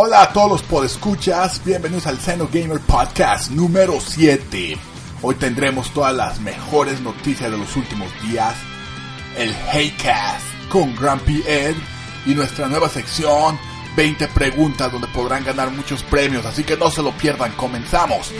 Hola a todos los podescuchas, bienvenidos al Seno Gamer Podcast número 7. Hoy tendremos todas las mejores noticias de los últimos días, el Heycast con Grumpy Ed y nuestra nueva sección 20 preguntas donde podrán ganar muchos premios, así que no se lo pierdan, comenzamos.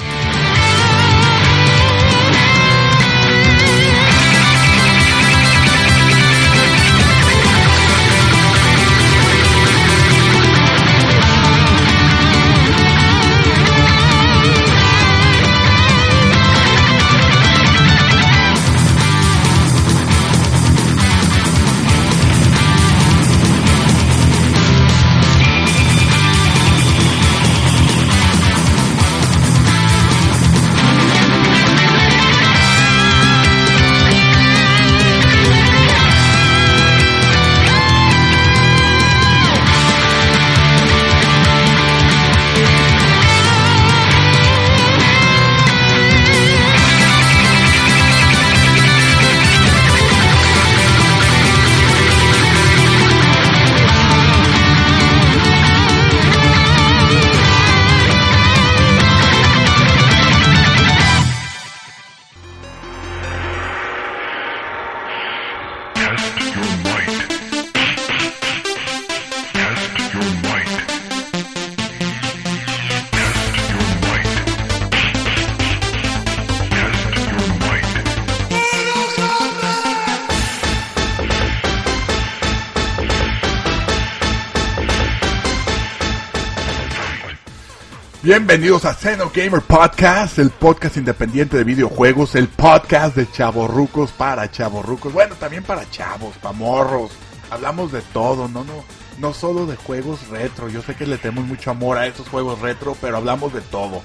Bienvenidos a Seno Gamer Podcast, el podcast independiente de videojuegos, el podcast de chavorrucos para chavorrucos, bueno, también para chavos, para morros. Hablamos de todo, no, no, no solo de juegos retro. Yo sé que le tenemos mucho amor a esos juegos retro, pero hablamos de todo.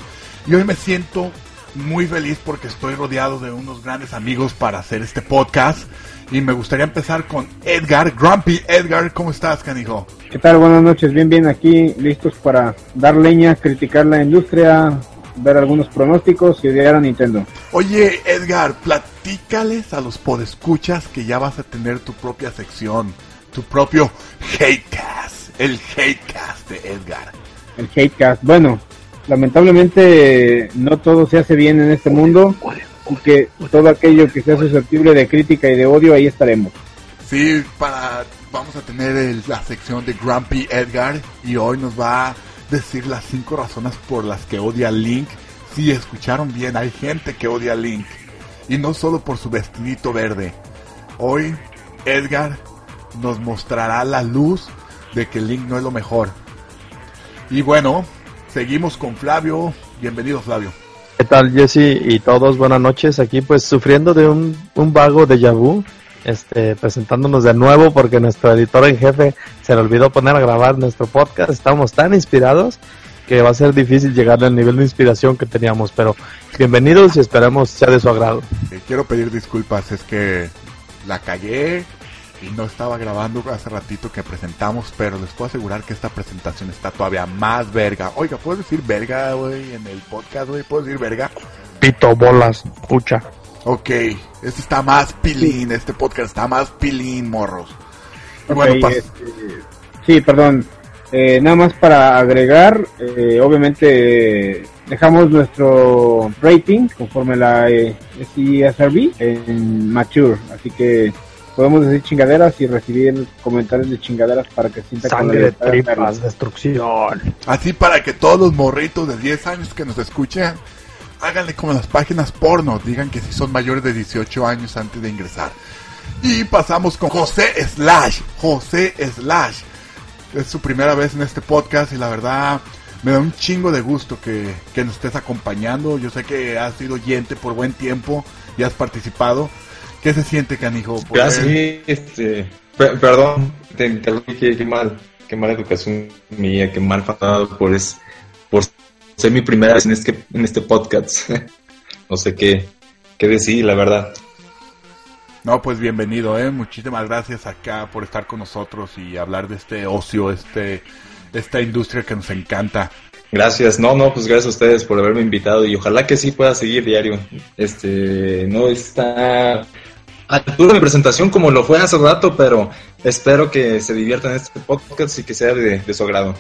Y hoy me siento muy feliz porque estoy rodeado de unos grandes amigos para hacer este podcast. Y me gustaría empezar con Edgar, Grumpy Edgar, ¿cómo estás, canijo? ¿Qué tal? Buenas noches, bien, bien, aquí listos para dar leña, criticar la industria, ver algunos pronósticos y odiar a Nintendo. Oye, Edgar, platícales a los podescuchas que ya vas a tener tu propia sección, tu propio Hatecast, el Hatecast de Edgar. El Hatecast, bueno, lamentablemente no todo se hace bien en este mundo y todo aquello que sea susceptible de crítica y de odio, ahí estaremos. Sí, para vamos a tener la sección de Grumpy Edgar y hoy nos va a decir las cinco razones por las que odia Link. Si escucharon bien, hay gente que odia a Link y no solo por su vestidito verde. Hoy Edgar nos mostrará la luz de que Link no es lo mejor. Y bueno, seguimos con Flavio. Bienvenido Flavio. ¿Qué tal Jesse y todos? Buenas noches. Aquí pues sufriendo de un, un vago de vu este, presentándonos de nuevo porque nuestro editor en jefe se le olvidó poner a grabar nuestro podcast. Estamos tan inspirados que va a ser difícil llegar al nivel de inspiración que teníamos, pero bienvenidos y esperamos sea de su agrado. Eh, quiero pedir disculpas, es que la cagué y no estaba grabando hace ratito que presentamos, pero les puedo asegurar que esta presentación está todavía más verga. Oiga, ¿puedo decir verga, güey, en el podcast, güey? ¿Puedo decir verga? Pito, bolas, pucha. Ok, este está más pilín, este podcast está más pilín, morros. bueno, este, sí, perdón. Eh, nada más para agregar, eh, obviamente dejamos nuestro rating conforme la eh, SRB en Mature, así que podemos decir chingaderas y recibir comentarios de chingaderas para que sienta Sangre, tripas, destrucción. Así para que todos los morritos de 10 años que nos escuchen háganle como las páginas porno, digan que si son mayores de 18 años antes de ingresar. Y pasamos con José Slash, José Slash. Es su primera vez en este podcast y la verdad me da un chingo de gusto que, nos estés acompañando. Yo sé que has sido oyente por buen tiempo y has participado. ¿Qué se siente, canijo? Gracias, este, perdón, te interrumpí, qué, mal, qué mala educación mía, qué mal faltado por, es, por ser mi primera vez en este, en este podcast. no sé qué, qué decir, la verdad. No, pues bienvenido, ¿eh? Muchísimas gracias acá por estar con nosotros y hablar de este ocio, este, esta industria que nos encanta. Gracias, no, no, pues gracias a ustedes por haberme invitado y ojalá que sí pueda seguir diario. Este, no está a mi presentación como lo fue hace rato, pero espero que se diviertan en este podcast y que sea de su agrado.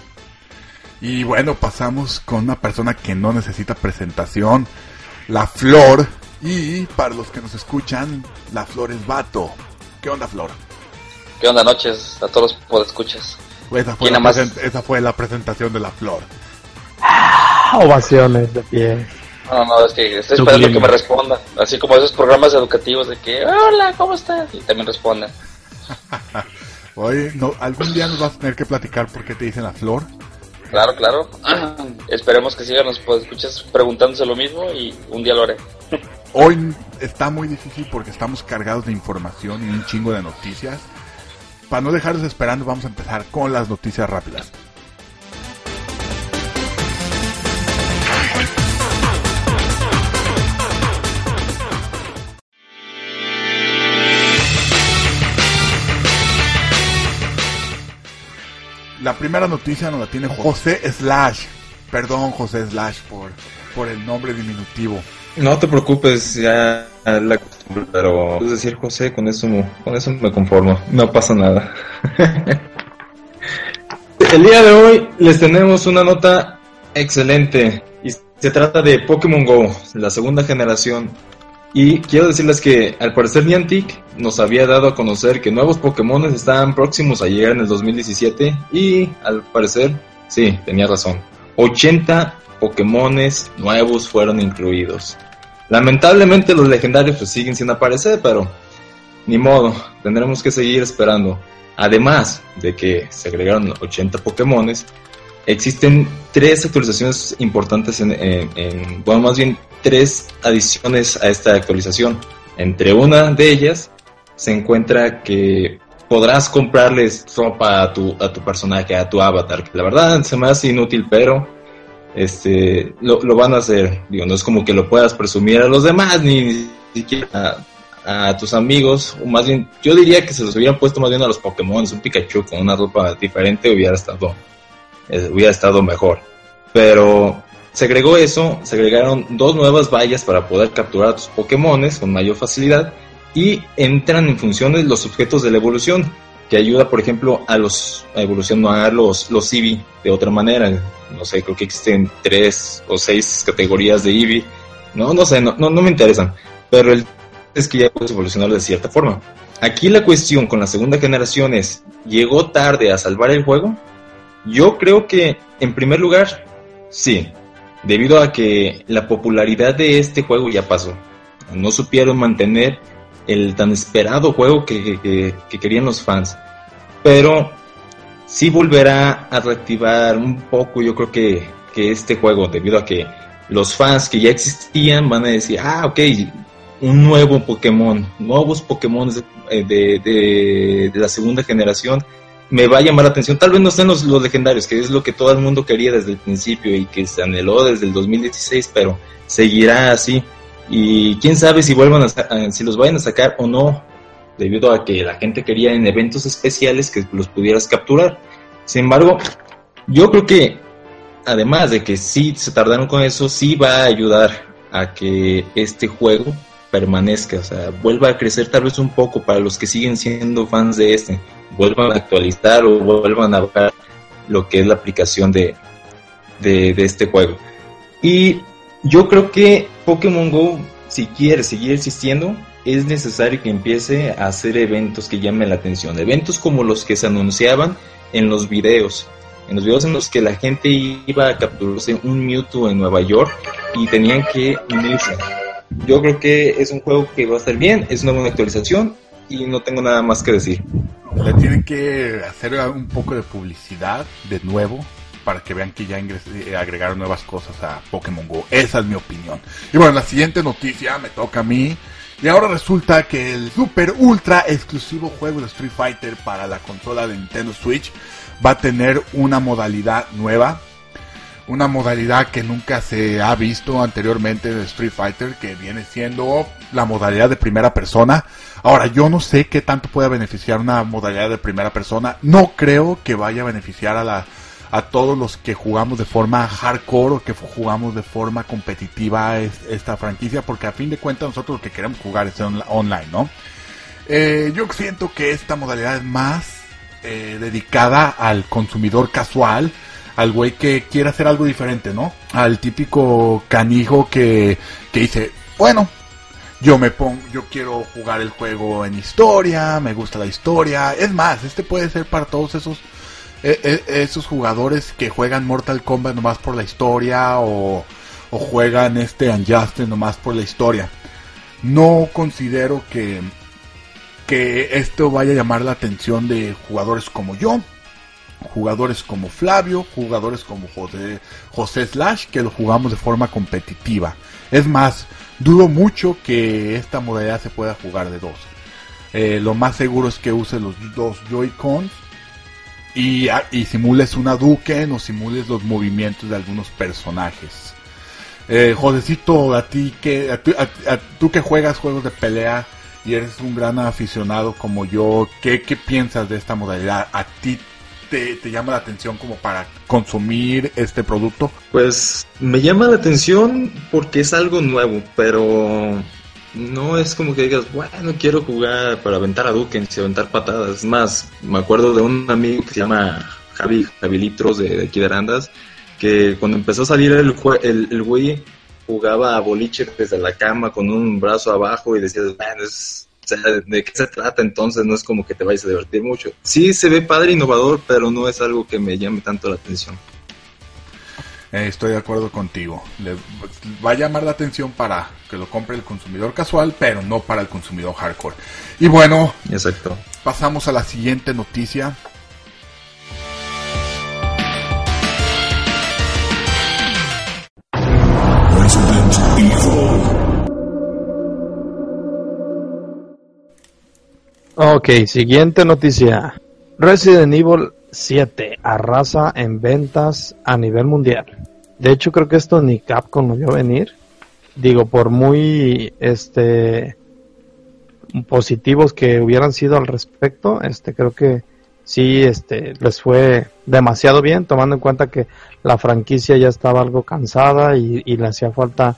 Y bueno, pasamos con una persona que no necesita presentación, la Flor. Y para los que nos escuchan, la Flor es vato. ¿Qué onda, Flor? ¿Qué onda, noches? A todos por escuchas. esa, fue la esa fue la presentación de la Flor. Ah, ovaciones de pie. No, no, es que estoy esperando que me responda. Así como esos programas educativos de que, hola, ¿cómo estás? Y también responden. Oye, no, algún día nos vas a tener que platicar por qué te dicen la flor. Claro, claro. Esperemos que sigan nos escuchas preguntándose lo mismo y un día lo haré. Hoy está muy difícil porque estamos cargados de información y un chingo de noticias. Para no dejarlos esperando, vamos a empezar con las noticias rápidas. La primera noticia nos la tiene José Slash. Perdón, José Slash, por, por el nombre diminutivo. No te preocupes, ya la costumbre, pero es decir José, con eso, con eso me conformo, no pasa nada. el día de hoy les tenemos una nota excelente y se trata de Pokémon Go, la segunda generación y quiero decirles que al parecer Niantic nos había dado a conocer que nuevos Pokémon estaban próximos a llegar en el 2017 y al parecer, sí, tenía razón. 80 Pokémon nuevos fueron incluidos. Lamentablemente los legendarios pues siguen sin aparecer, pero ni modo, tendremos que seguir esperando. Además de que se agregaron 80 Pokémon, existen tres actualizaciones importantes en, bueno, más bien tres adiciones a esta actualización. Entre una de ellas se encuentra que podrás comprarles ropa a tu, a tu personaje, a tu avatar. La verdad se me hace inútil, pero este lo, van a hacer. Digo, no es como que lo puedas presumir a los demás, ni, siquiera a, tus amigos. O más bien, yo diría que se los hubieran puesto más bien a los Pokémon. Un Pikachu con una ropa diferente hubiera estado, eh, hubiera estado mejor. Pero se agregó eso, se agregaron dos nuevas vallas para poder capturar a tus Pokémones con mayor facilidad y entran en funciones los objetos de la evolución, que ayuda, por ejemplo, a los a evolucionar los, los Eevee de otra manera. No sé, creo que existen tres o seis categorías de Eevee. No, no sé, no, no, me interesan. Pero el es que ya puedes evolucionar de cierta forma. Aquí la cuestión con la segunda generación es, ¿llegó tarde a salvar el juego? Yo creo que, en primer lugar, sí debido a que la popularidad de este juego ya pasó. No supieron mantener el tan esperado juego que, querían los fans. Pero sí volverá a reactivar un poco, yo creo que, este juego, debido a que los fans que ya existían van a decir, ah, ok, un nuevo Pokémon, nuevos Pokémon de, de, de la segunda generación me va a llamar la atención. Tal vez no estén los, legendarios, que es lo que todo el mundo quería desde el principio y que se anheló desde el 2016, pero seguirá así. Y quién sabe si vuelvan a, si los vayan a sacar o no, debido a que la gente quería en eventos especiales que los pudieras capturar. Sin embargo, yo creo que además de que sí se tardaron con eso, sí va a ayudar a que este juego permanezca, o sea, vuelva a crecer tal vez un poco para los que siguen siendo fans de este vuelvan a actualizar o vuelvan a ver lo que es la aplicación de, de, este juego. Y yo creo que Pokémon Go, si quiere seguir existiendo, es necesario que empiece a hacer eventos que llamen la atención. Eventos como los que se anunciaban en los videos. En los videos en los que la gente iba a capturarse un Mewtwo en Nueva York y tenían que unirse. Yo creo que es un juego que va a estar bien, es una buena actualización y no tengo nada más que decir. Le tienen que hacer un poco de publicidad de nuevo para que vean que ya eh, agregaron nuevas cosas a Pokémon Go. Esa es mi opinión. Y bueno, la siguiente noticia me toca a mí. Y ahora resulta que el super ultra exclusivo juego de Street Fighter para la consola de Nintendo Switch va a tener una modalidad nueva. Una modalidad que nunca se ha visto anteriormente de Street Fighter, que viene siendo la modalidad de primera persona. Ahora, yo no sé qué tanto pueda beneficiar una modalidad de primera persona. No creo que vaya a beneficiar a la a todos los que jugamos de forma hardcore o que jugamos de forma competitiva esta franquicia, porque a fin de cuentas nosotros lo que queremos jugar es online, ¿no? Eh, yo siento que esta modalidad es más eh, dedicada al consumidor casual, al güey que quiere hacer algo diferente, ¿no? Al típico canijo que, que dice, bueno, yo me pongo, yo quiero jugar el juego en historia, me gusta la historia. Es más, este puede ser para todos esos e, e, esos jugadores que juegan Mortal Kombat nomás por la historia o, juegan este Unjustice nomás por la historia. No considero que que esto vaya a llamar la atención de jugadores como yo, jugadores como Flavio, jugadores como José, José Slash, que lo jugamos de forma competitiva. Es más, dudo mucho que esta modalidad se pueda jugar de dos. Eh, lo más seguro es que use los dos Joy-Cons y, ah, y, simules una Duken o simules los movimientos de algunos personajes. Eh, Josecito, a ti que, a, tú que juegas juegos de pelea y eres un gran aficionado como yo, ¿qué, qué piensas de esta modalidad? ¿A ti te, llama la atención como para consumir este producto? Pues me llama la atención porque es algo nuevo, pero no es como que digas, bueno, quiero jugar para aventar a Duken y aventar patadas. Es más, me acuerdo de un amigo que se llama Javi, Javi Litros de, aquí de Arandas, que cuando empezó a salir el, el, el güey jugaba a boliche desde la cama con un brazo abajo y decías, bueno, es, ¿de qué se trata entonces? No es como que te vayas a divertir mucho. Sí, se ve padre, innovador, pero no es algo que me llame tanto la atención. Eh, estoy de acuerdo contigo. Le va a llamar la atención para que lo compre el consumidor casual, pero no para el consumidor hardcore. Y bueno, exacto. Pasamos a la siguiente noticia. Ok, siguiente noticia. Resident Evil 7 arrasa en ventas a nivel mundial. De hecho, creo que esto ni Capcom lo vio venir. Digo, por muy este positivos que hubieran sido al respecto, este creo que sí este les fue demasiado bien, tomando en cuenta que la franquicia ya estaba algo cansada y, y le hacía falta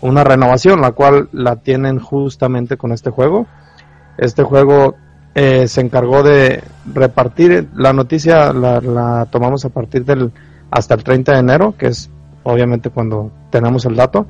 una renovación, la cual la tienen justamente con este juego. Este juego eh, se encargó de repartir, la noticia la, tomamos a partir del hasta el 30 de enero, que es obviamente cuando tenemos el dato,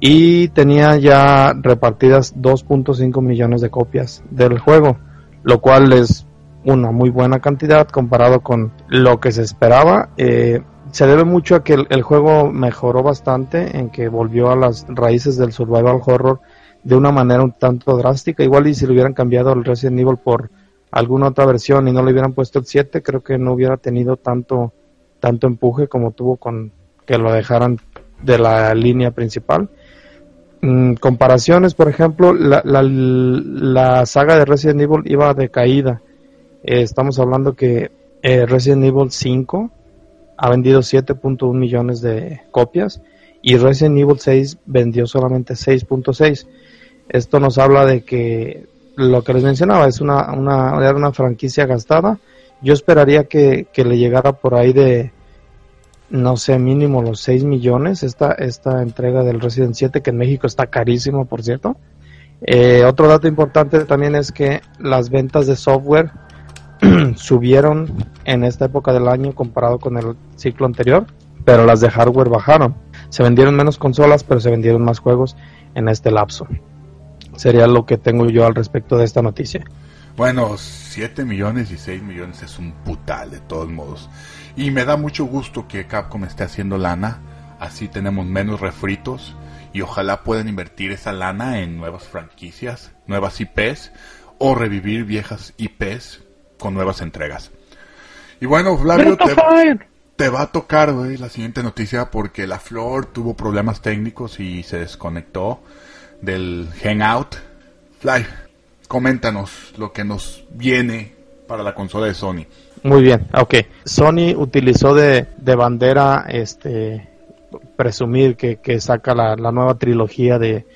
y tenía ya repartidas 2.5 millones de copias del juego, lo cual es una muy buena cantidad comparado con lo que se esperaba. Eh, se debe mucho a que el, juego mejoró bastante en que volvió a las raíces del survival horror de una manera un tanto drástica. Igual y si le hubieran cambiado el Resident Evil por alguna otra versión y no le hubieran puesto el 7, creo que no hubiera tenido tanto, tanto empuje como tuvo con que lo dejaran de la línea principal. Mm, comparaciones, por ejemplo, la, la, saga de Resident Evil iba de caída. Eh, estamos hablando que eh, Resident Evil 5 ha vendido 7.1 millones de copias y Resident Evil 6 vendió solamente 6.6 esto nos habla de que lo que les mencionaba es una, una, una franquicia gastada. Yo esperaría que, le llegara por ahí de, no sé, mínimo los 6 millones esta, esta entrega del Resident 7, que en México está carísimo, por cierto. Eh, otro dato importante también es que las ventas de software subieron en esta época del año comparado con el ciclo anterior, pero las de hardware bajaron. Se vendieron menos consolas, pero se vendieron más juegos en este lapso. Sería lo que tengo yo al respecto de esta noticia. Bueno, 7 millones y 6 millones es un putal de todos modos. Y me da mucho gusto que Capcom esté haciendo lana. Así tenemos menos refritos. Y ojalá puedan invertir esa lana en nuevas franquicias, nuevas IPs. O revivir viejas IPs con nuevas entregas. Y bueno, Flavio, te, te, va a tocar la siguiente noticia porque la Flor tuvo problemas técnicos y se desconectó del Hangout. Fly, coméntanos lo que nos viene para la consola de Sony. Muy bien, ok. Sony utilizó de, de bandera este presumir que, que saca la, la, nueva trilogía de,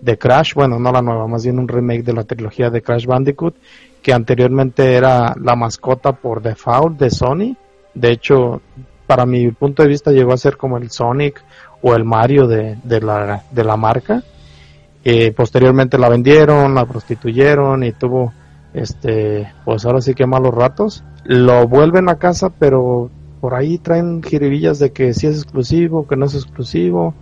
de Crash, bueno, no la nueva, más bien un remake de la trilogía de Crash Bandicoot, que anteriormente era la mascota por default de Sony. De hecho, para mi punto de vista llegó a ser como el Sonic o el Mario de, de, la, de la marca posteriormente la vendieron, la prostituyeron y tuvo, este, pues ahora sí que malos ratos. Lo vuelven a casa, pero por ahí traen jiribillas de que si es exclusivo, que no es exclusivo.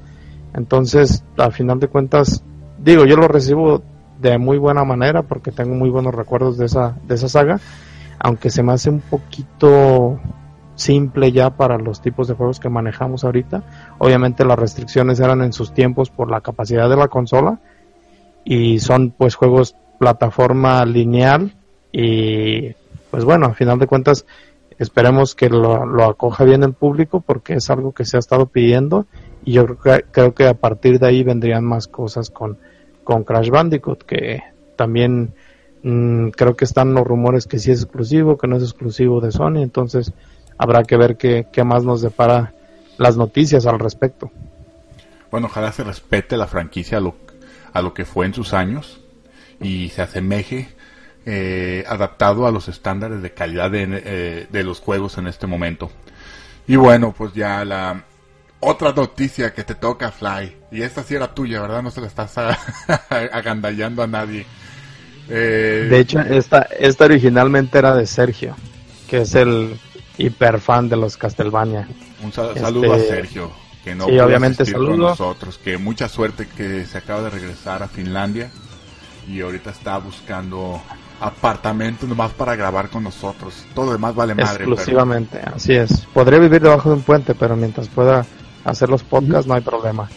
Entonces, al final de cuentas, digo, yo lo recibo de muy buena manera porque tengo muy buenos recuerdos de esa, de esa saga, aunque se me hace un poquito simple ya para los tipos de juegos que manejamos ahorita. Obviamente las restricciones eran en sus tiempos por la capacidad de la consola y son pues juegos plataforma lineal y pues bueno, a final de cuentas esperemos que lo, acoja bien el público porque es algo que se ha estado pidiendo y yo creo que, a partir de ahí vendrían más cosas con, con Crash Bandicoot que también mm, creo que están los rumores que sí es exclusivo, que no es exclusivo de Sony, entonces habrá que ver qué, qué más nos depara las noticias al respecto. Bueno, ojalá se respete la franquicia lo, a lo que fue en sus años y se asemeje eh, adaptado a los estándares de calidad de, eh, de, los juegos en este momento. Y bueno, pues ya la otra noticia que te toca, Fly. Y esta sí era tuya, ¿verdad? No se la estás agandallando a nadie. Eh, de hecho, esta, esta originalmente era de Sergio, que es el hiper fan de los Castlevania. Un saludo a este, Sergio, que no sí, obviamente saludo. con nosotros, que mucha suerte que se acaba de regresar a Finlandia y ahorita está buscando apartamento nomás para grabar con nosotros. Todo demás vale madre. Exclusivamente, así es. Podría vivir debajo de un puente, pero mientras pueda hacer los podcasts no hay problema.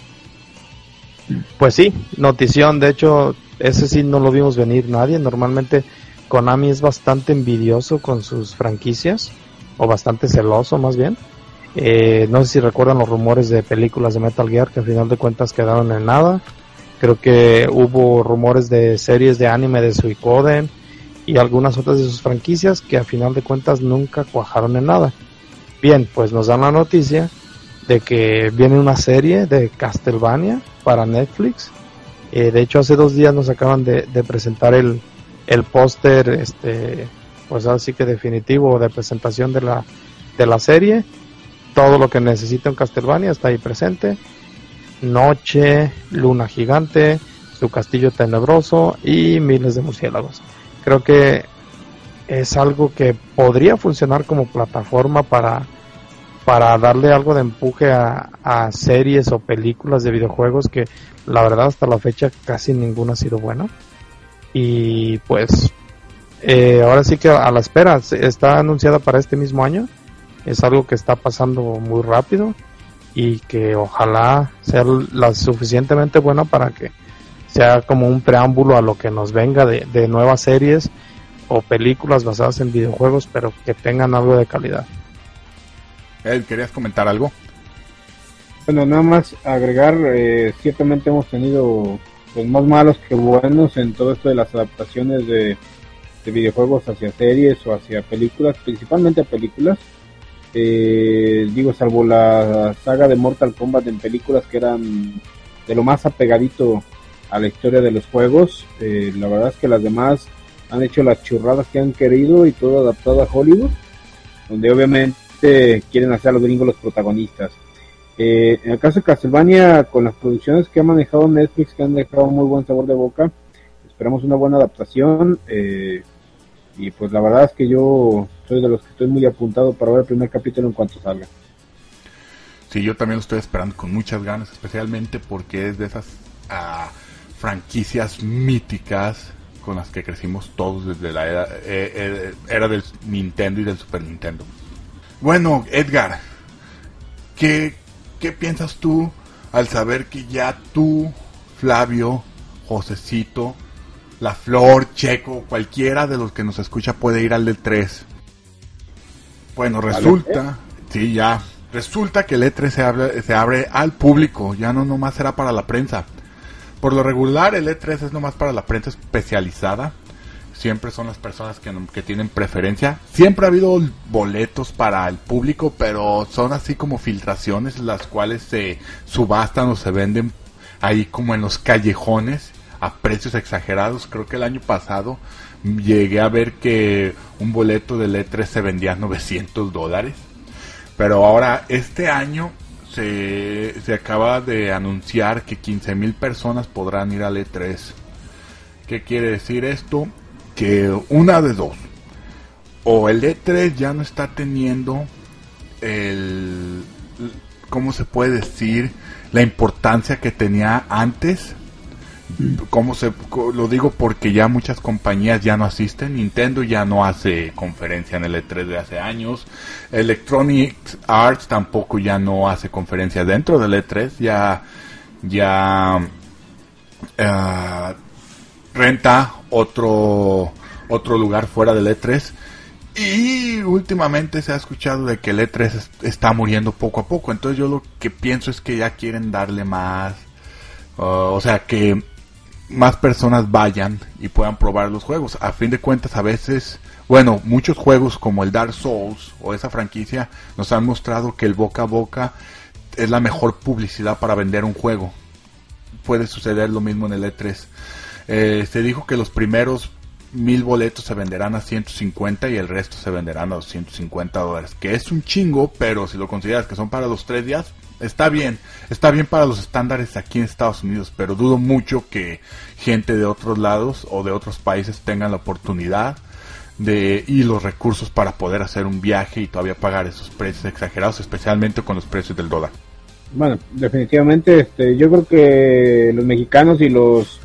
Pues sí, notición, de hecho, ese sí no lo vimos venir nadie. Normalmente Konami es bastante envidioso con sus franquicias o bastante celoso más bien. Eh, no sé si recuerdan los rumores de películas de Metal Gear que al final de cuentas quedaron en nada. Creo que hubo rumores de series de anime de Suicoden y algunas otras de sus franquicias que al final de cuentas nunca cuajaron en nada. Bien, pues nos dan la noticia de que viene una serie de Castlevania para Netflix. Eh, de hecho, hace dos días nos acaban de, de presentar el, el póster este, pues así que definitivo de presentación de la, de la serie. Todo lo que necesita en Castlevania está ahí presente. Noche, luna gigante, su castillo tenebroso y miles de murciélagos. Creo que es algo que podría funcionar como plataforma para, para darle algo de empuje a, a series o películas de videojuegos que la verdad hasta la fecha casi ninguna ha sido buena. Y pues eh, ahora sí que a la espera, está anunciada para este mismo año, es algo que está pasando muy rápido y que ojalá sea la suficientemente buena para que sea como un preámbulo a lo que nos venga de, de nuevas series o películas basadas en videojuegos, pero que tengan algo de calidad. Ed, ¿querías comentar algo? Bueno, nada más agregar, eh, ciertamente hemos tenido pues, más malos que buenos en todo esto de las adaptaciones de de videojuegos hacia series o hacia películas, principalmente a películas. Eh, digo, salvo la saga de Mortal Kombat en películas que eran de lo más apegadito a la historia de los juegos. Eh, la verdad es que las demás han hecho las churradas que han querido y todo adaptado a Hollywood, donde obviamente quieren hacer a los gringos los protagonistas. Eh, en el caso de Castlevania, con las producciones que ha manejado Netflix, que han dejado muy buen sabor de boca, esperamos una buena adaptación. Eh, y pues la verdad es que yo soy de los que estoy muy apuntado para ver el primer capítulo en cuanto salga. Sí, yo también lo estoy esperando con muchas ganas, especialmente porque es de esas uh, franquicias míticas con las que crecimos todos desde la era, eh, eh, era, del Nintendo y del Super Nintendo. Bueno, Edgar, ¿qué, ¿qué piensas tú al saber que ya tú, Flavio, Josecito, la Flor, Checo, cualquiera de los que nos escucha puede ir al E3. Bueno, resulta, sí, ya, resulta que el E3 se abre, se abre al público, ya no nomás será para la prensa. Por lo regular el E3 es nomás para la prensa especializada, siempre son las personas que, que tienen preferencia. Siempre ha habido boletos para el público, pero son así como filtraciones las cuales se subastan o se venden ahí como en los callejones a precios exagerados. Creo que el año pasado llegué a ver que un boleto del E3 se vendía a 900 dólares. Pero ahora, este año se, se acaba de anunciar que 15 mil personas podrán ir al E3. ¿Qué quiere decir esto? Que una de dos. O el E3 ya no está teniendo el, ¿cómo se puede decir? La importancia que tenía antes. ¿Cómo se, lo digo porque ya muchas compañías ya no asisten. Nintendo ya no hace conferencia en el E3 de hace años. Electronic Arts tampoco ya no hace conferencia dentro del E3. Ya, ya uh, renta otro, otro lugar fuera del E3 y últimamente se ha escuchado de que el E3 está muriendo poco a poco. Entonces yo lo que pienso es que ya quieren darle más... Uh, o sea, que más personas vayan y puedan probar los juegos. A fin de cuentas, a veces, bueno, muchos juegos como el Dark Souls o esa franquicia nos han mostrado que el boca a boca es la mejor publicidad para vender un juego. Puede suceder lo mismo en el E3. Eh, se dijo que los primeros mil boletos se venderán a 150 y el resto se venderán a 250 dólares. Que es un chingo, pero si lo consideras que son para los tres días, está bien. Está bien para los estándares aquí en Estados Unidos, pero dudo mucho que gente de otros lados o de otros países tengan la oportunidad de y los recursos para poder hacer un viaje y todavía pagar esos precios exagerados, especialmente con los precios del dólar. Bueno, definitivamente, este, yo creo que los mexicanos y los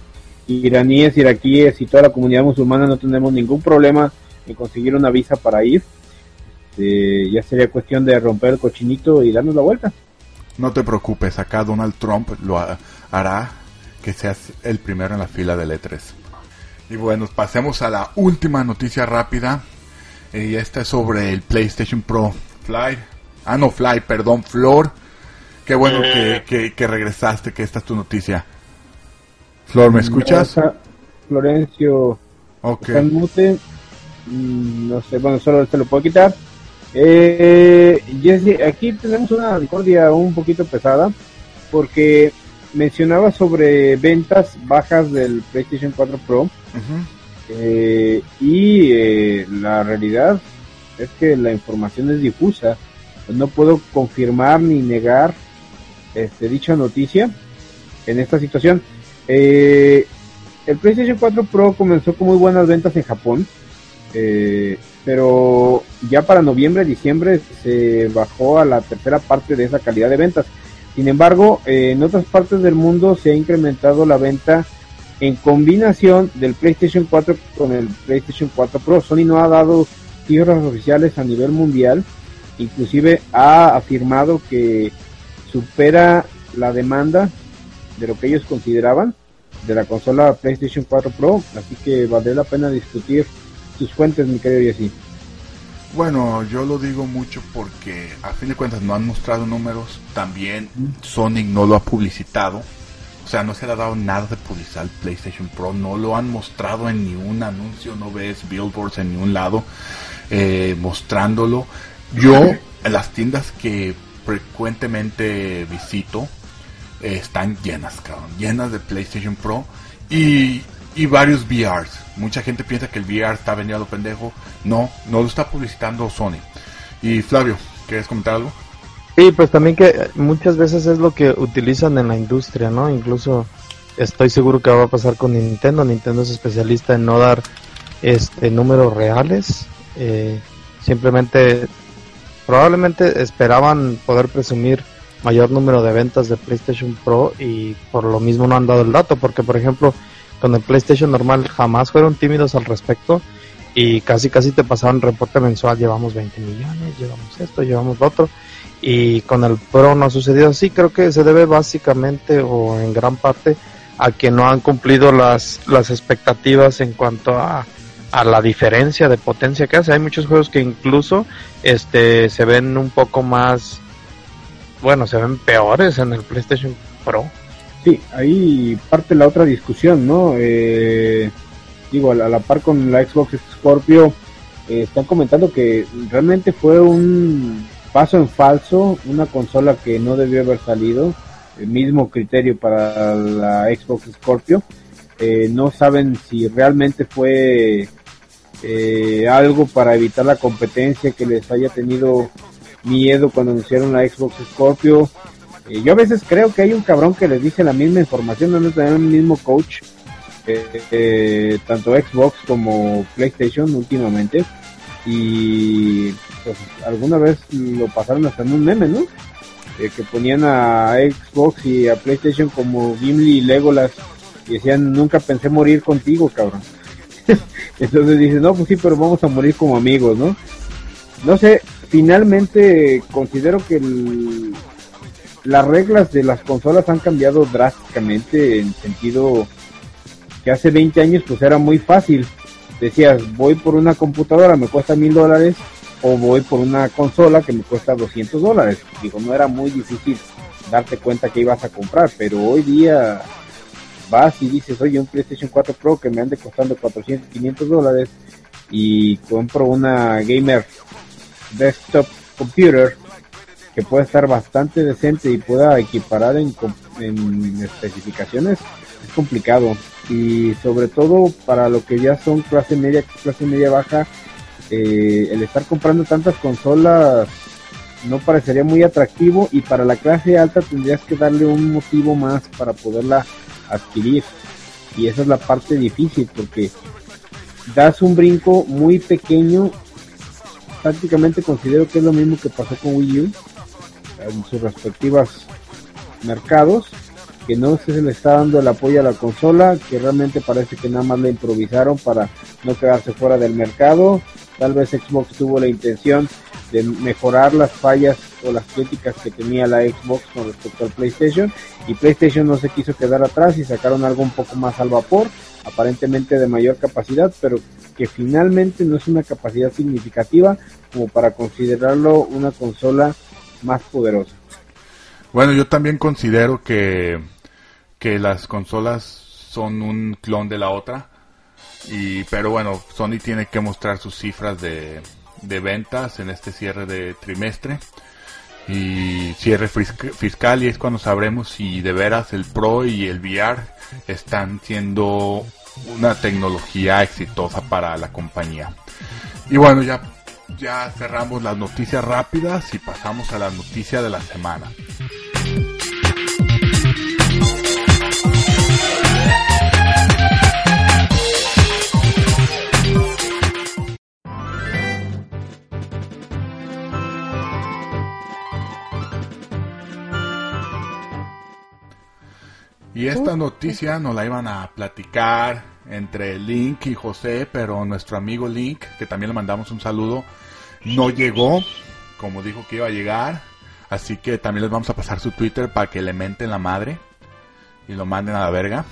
iraníes, iraquíes y toda la comunidad musulmana no tenemos ningún problema en conseguir una visa para ir. Este, ya sería cuestión de romper el cochinito y darnos la vuelta. No te preocupes, acá Donald Trump lo hará que seas el primero en la fila del E3. Y bueno, pasemos a la última noticia rápida. Y esta es sobre el PlayStation Pro Fly. Ah, no, Fly, perdón, Flor. Qué bueno que, que, que regresaste, que esta es tu noticia. Flor, ¿me escuchas? Florencio. Ok. mute. Mm, no sé, bueno, solo se lo puedo quitar. Eh, Jesse, aquí tenemos una discordia un poquito pesada porque mencionaba sobre ventas bajas del PlayStation 4 Pro eh, y eh, la realidad es que la información es difusa. No puedo confirmar ni negar este, dicha noticia en esta situación. Eh, el PlayStation 4 Pro comenzó con muy buenas ventas en Japón, eh, pero ya para noviembre, diciembre se bajó a la tercera parte de esa calidad de ventas. Sin embargo, eh, en otras partes del mundo se ha incrementado la venta en combinación del PlayStation 4 con el PlayStation 4 Pro. Sony no ha dado cifras oficiales a nivel mundial, inclusive ha afirmado que supera la demanda de lo que ellos consideraban de la consola PlayStation 4 Pro, así que vale la pena discutir sus fuentes, mi querido Jesse. Bueno, yo lo digo mucho porque a fin de cuentas no han mostrado números, también Sonic no lo ha publicitado, o sea, no se le ha dado nada de publicidad al PlayStation Pro, no lo han mostrado en ningún anuncio, no ves billboards en ningún lado eh, mostrándolo. Yo, en las tiendas que frecuentemente visito, están llenas, cabrón, llenas de PlayStation Pro. Y, y varios VRs. Mucha gente piensa que el VR está vendido a pendejo. No, no lo está publicitando Sony. Y Flavio, ¿quieres comentar algo? Sí, pues también que muchas veces es lo que utilizan en la industria, ¿no? Incluso estoy seguro que va a pasar con Nintendo. Nintendo es especialista en no dar este números reales. Eh, simplemente, probablemente esperaban poder presumir mayor número de ventas de PlayStation Pro y por lo mismo no han dado el dato, porque por ejemplo con el PlayStation normal jamás fueron tímidos al respecto y casi casi te pasaban reporte mensual, llevamos 20 millones, llevamos esto, llevamos lo otro y con el Pro no ha sucedido así, creo que se debe básicamente o en gran parte a que no han cumplido las, las expectativas en cuanto a, a la diferencia de potencia que hace. Hay muchos juegos que incluso este se ven un poco más bueno, se ven peores en el PlayStation Pro. Sí, ahí parte la otra discusión, ¿no? Eh, digo, a la, par con la Xbox Scorpio, eh, están comentando que realmente fue un paso en falso, una consola que no debió haber salido, el mismo criterio para la Xbox Scorpio. Eh, no saben si realmente fue algo para evitar la competencia que les haya tenido miedo cuando anunciaron la Xbox Scorpio. Eh, yo a veces creo que hay un cabrón que les dice la misma información, no tener el mismo coach, eh, eh, tanto Xbox como PlayStation últimamente. Y pues alguna vez lo pasaron hasta en un meme, ¿no? Eh, que ponían a Xbox y a PlayStation como Gimli y Legolas y decían, nunca pensé morir contigo, cabrón. Entonces dice, no, pues sí, pero vamos a morir como amigos, ¿no? No sé, finalmente considero que las reglas de las consolas han cambiado drásticamente en sentido que hace 20 años pues era muy fácil. Decías, voy por una computadora, me cuesta mil dólares, o voy por una consola que me cuesta 200 dólares. Digo, no era muy difícil darte cuenta que ibas a comprar, pero hoy día vas y dices, oye, un PlayStation 4 Pro que me ande costando 400, 500 dólares y compro una gamer desktop computer que puede estar bastante decente y pueda equiparar en, en especificaciones, es complicado. Y sobre todo para lo que ya son clase media, clase media baja, eh, el estar comprando tantas consolas no parecería muy atractivo y para la clase alta tendrías que darle un motivo más para poderla adquirir. Y esa es la parte difícil porque das un brinco muy pequeño. Prácticamente considero que es lo mismo que pasó con Wii U en sus respectivos mercados que no se le está dando el apoyo a la consola que realmente parece que nada más la improvisaron para no quedarse fuera del mercado. Tal vez Xbox tuvo la intención de mejorar las fallas o las críticas que tenía la Xbox con respecto al PlayStation y PlayStation no se quiso quedar atrás y sacaron algo un poco más al vapor, aparentemente de mayor capacidad, pero que finalmente no es una capacidad significativa como para considerarlo una consola más poderosa. Bueno, yo también considero que, que las consolas son un clon de la otra y, pero bueno, Sony tiene que mostrar sus cifras de, de ventas en este cierre de trimestre y cierre fiscal y es cuando sabremos si de veras el Pro y el VR están siendo una tecnología exitosa para la compañía. Y bueno, ya, ya cerramos las noticias rápidas y pasamos a la noticia de la semana. Y esta noticia nos la iban a platicar entre Link y José, pero nuestro amigo Link, que también le mandamos un saludo, no llegó, como dijo que iba a llegar. Así que también les vamos a pasar su Twitter para que le menten la madre y lo manden a la verga.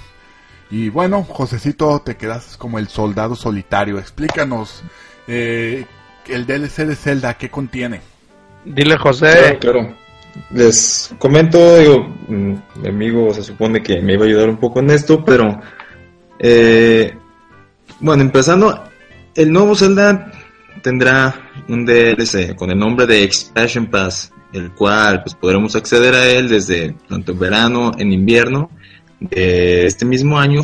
Y bueno, Josecito, te quedas como el soldado solitario. Explícanos eh, el DLC de Zelda, ¿qué contiene? Dile, José. claro les comento, digo, mm, mi amigo se supone que me iba a ayudar un poco en esto, pero eh, bueno, empezando, el nuevo Zelda tendrá un DLC con el nombre de Expansion Pass, el cual pues podremos acceder a él desde tanto verano, en invierno de este mismo año,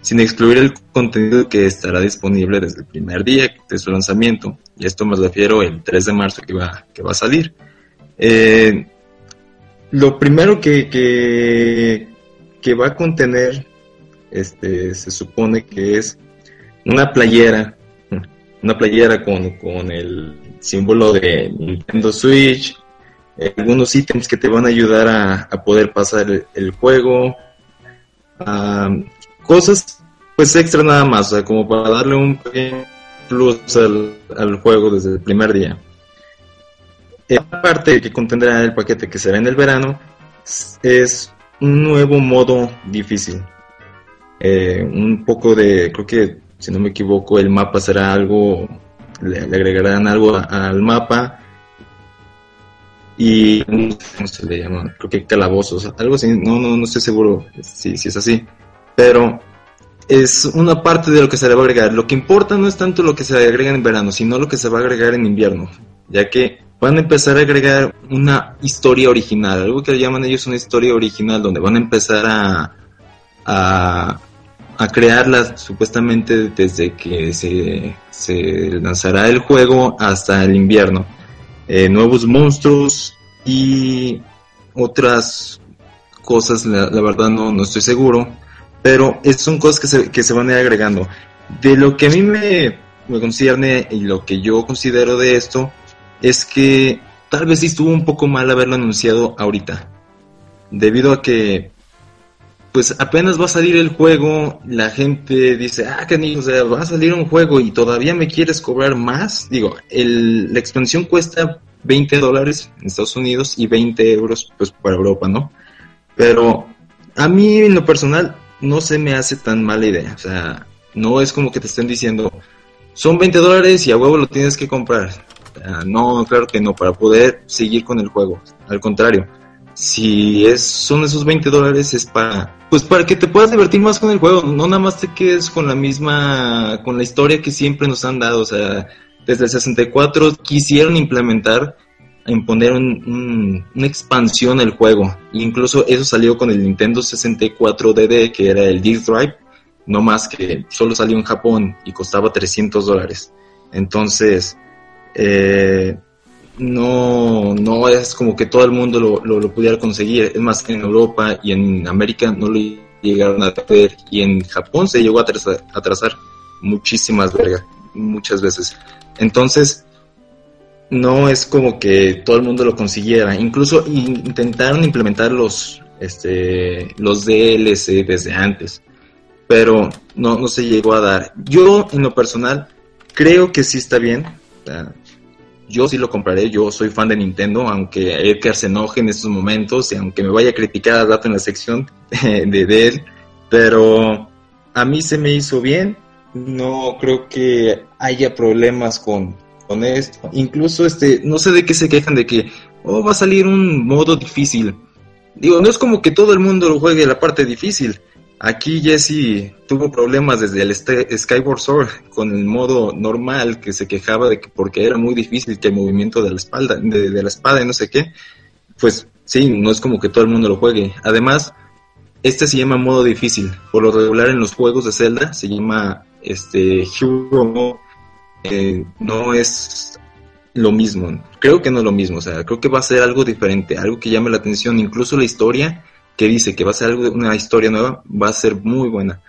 sin excluir el contenido que estará disponible desde el primer día de su lanzamiento. Y esto me refiero el 3 de marzo que va, que va a salir. Eh, lo primero que, que, va a contener, este, se supone que es una playera, una playera con, el símbolo de Nintendo Switch, algunos ítems que te van a ayudar a, poder pasar el, juego, cosas pues extra nada más, o sea, como para darle un plus al, al juego desde el primer día. Aparte que contendrá el paquete que será en el verano, es un nuevo modo difícil. Eh, un poco de, creo que si no me equivoco, el mapa será algo, le, agregarán algo al mapa y ¿cómo se le llama? Creo que calabozos, algo así, no, no, no estoy seguro si, si es así, pero es una parte de lo que se le va a agregar. Lo que importa no es tanto lo que se agrega en verano, sino lo que se va a agregar en invierno, ya que van a empezar a agregar una historia original, algo que llaman ellos una historia original, donde van a empezar a, a, a crearla supuestamente desde que se, se, lanzará el juego hasta el invierno. Eh, nuevos monstruos y otras cosas, la, verdad no, no, estoy seguro, pero son cosas que se, que se van a ir agregando. De lo que a mí me, me concierne y lo que yo considero de esto, es que tal vez sí estuvo un poco mal haberlo anunciado ahorita. Debido a que, pues apenas va a salir el juego, la gente dice, ah, ni, o sea, va a salir un juego y todavía me quieres cobrar más. Digo, el, la expansión cuesta 20 dólares en Estados Unidos y 20 euros pues para Europa, ¿no? Pero a mí en lo personal no se me hace tan mala idea. O sea, no es como que te estén diciendo, son 20 dólares y a huevo lo tienes que comprar. no, claro que no, para poder seguir con el juego. Al contrario, si es, son esos 20 dólares es para, pues para que te puedas divertir más con el juego. No nada más te quedes con la misma, con la historia que siempre nos han dado. O sea, desde el 64 quisieron implementar imponer un, una expansión al juego. Incluso eso salió con el Nintendo 64 DD, que era el Disk Drive, no más que solo salió en Japón y costaba 300 dólares. Entonces, eh, no, no es como que todo el mundo lo, lo, pudiera conseguir. Es más, en Europa y en América no lo llegaron a tener y en Japón se llegó a atrasar, muchísimas muchas veces. Entonces, no es como que todo el mundo lo consiguiera. Incluso intentaron implementar los, este, los DLC desde antes, pero no se llegó a dar. Yo, en lo personal, creo que sí está bien. Yo sí lo compraré, yo soy fan de Nintendo, aunque Edgar se enoje en estos momentos y aunque me vaya a criticar al rato en la sección de, de él, pero a mí se me hizo bien. No creo que haya problemas con, con esto. Incluso este, no sé de qué se quejan de que oh, va a salir un modo difícil. Digo, no es como que todo el mundo lo juegue la parte difícil. Aquí Jesse tuvo problemas desde el Skyward Sword con el modo normal que se quejaba de que porque era muy difícil que el movimiento de la espalda, de, la espada y no sé qué. Pues sí, no es como que todo el mundo lo juegue. Además, este se llama modo difícil. Por lo regular en los juegos de Zelda se llama este Hero no es lo mismo. Creo que no es lo mismo. O sea, creo que va a ser algo diferente, algo que llame la atención. Incluso la historia que dice que va a ser algo, una historia nueva, va a ser muy buena.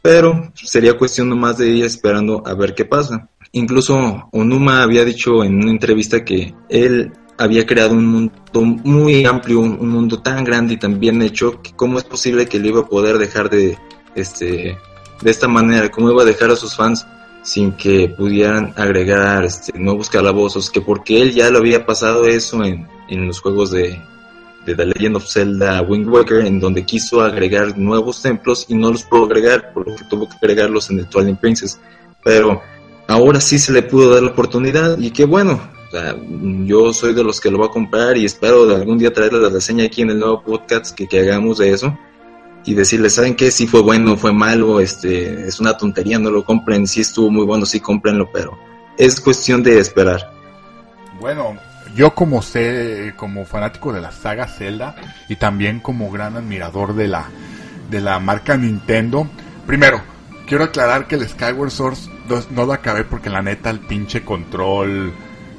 Pero sería cuestión nomás de ir esperando a ver qué pasa. Incluso Onuma había dicho en una entrevista que él había creado un mundo muy amplio, un mundo tan grande y tan bien hecho, que cómo es posible que él iba a poder dejar de, este, de esta manera, cómo iba a dejar a sus fans sin que pudieran agregar este, nuevos calabozos, que porque él ya lo había pasado eso en, en los juegos de, de The Legend of Zelda Wind Waker, en donde quiso agregar nuevos templos y no los pudo agregar, por lo que tuvo que agregarlos en el Twilight Princess. Pero ahora sí se le pudo dar la oportunidad y qué bueno. yo soy de los que lo va a comprar y espero de algún día traerle la reseña aquí en el nuevo podcast que, que hagamos de eso y decirles, ¿saben qué? Si fue bueno, fue malo, este, es una tontería, no lo compren, si estuvo muy bueno, sí cómprenlo, pero es cuestión de esperar. Bueno, yo como sé, como fanático de la saga Zelda y también como gran admirador de la, de la marca Nintendo, primero, quiero aclarar que el Skyward Sword no, lo acabé porque la neta el pinche control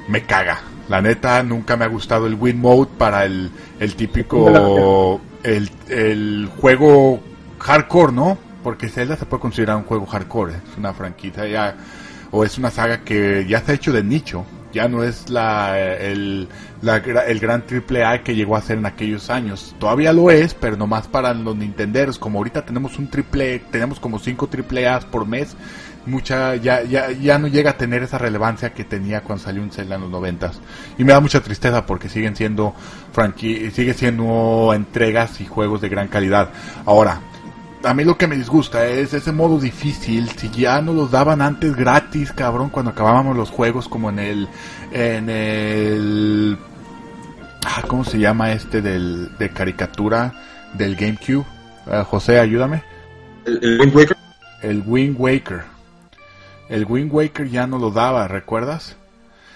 me caga. La neta nunca me ha gustado el Win Mode para el, el típico el, el juego hardcore, ¿no? Porque Zelda se puede considerar un juego hardcore, es una franquicia ya, o es una saga que ya se ha hecho de nicho, ya no es la, el, el gran triple A que llegó a ser en aquellos años. Todavía lo es, pero nomás para los nintenderos, como ahorita tenemos un triple, tenemos como cinco triple A's por mes, mucha ya, ya, ya no llega a tener esa relevancia que tenía cuando salió un Zelda en los noventas. Y me da mucha tristeza porque siguen siendo sigue siendo entregas y juegos de gran calidad. Ahora, a mí lo que me disgusta es ese modo difícil. Si ya nos los daban antes gratis, cabrón, cuando acabábamos los juegos, como en el. En el. Ah, ¿Cómo se llama este del, de caricatura del GameCube? Ah, José, ayúdame. ¿El, el Wind Waker? El Wind Waker. El Wind Waker ya no lo daba, ¿recuerdas?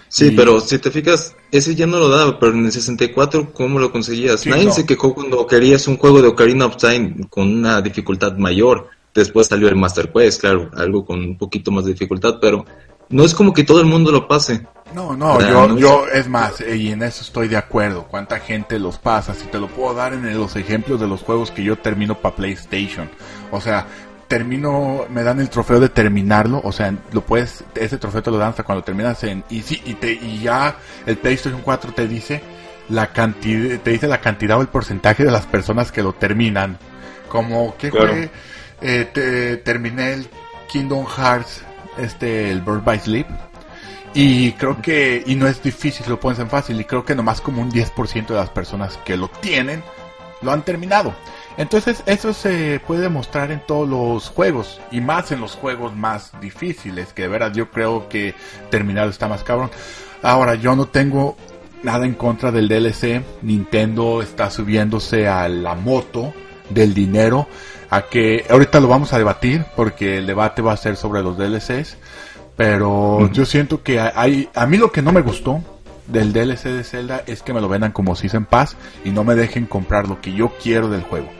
Sí, pero si te fijas, ese ya no lo daba, pero en el 64, ¿cómo lo conseguías? Nadie se quejó cuando querías un juego de Ocarina of Time con una dificultad mayor. Después salió el Master Quest, claro, algo con un poquito más de dificultad, pero no es como que todo el mundo lo pase. No, no, yo, yo, es más, y en eso estoy de acuerdo. ¿Cuánta gente los pasa? Si te lo puedo dar en los ejemplos de los juegos que yo termino para PlayStation. O sea, termino, me dan el trofeo de terminarlo, o sea, lo puedes, ese trofeo te lo dan hasta cuando terminas en Easy y, te, y ya el PlayStation 4 te dice la cantidad, te dice la cantidad o el porcentaje de las personas que lo terminan. Como que fue, eh, terminé el Kingdom Hearts, este, el Bird by Sleep. Y creo que, y no es difícil, lo pones en fácil, y creo que nomás como un 10% de las personas que lo tienen, lo han terminado. Entonces eso se puede demostrar en todos los juegos y más en los juegos más difíciles, que de verdad yo creo que terminado está más cabrón. Ahora yo no tengo nada en contra del DLC, Nintendo está subiéndose a la moto del dinero, a que ahorita lo vamos a debatir porque el debate va a ser sobre los DLCs, pero yo siento que hay, a mí lo que no me gustó del DLC de Zelda es que me lo vendan como Season Pass y no me dejen comprar lo que yo quiero del juego.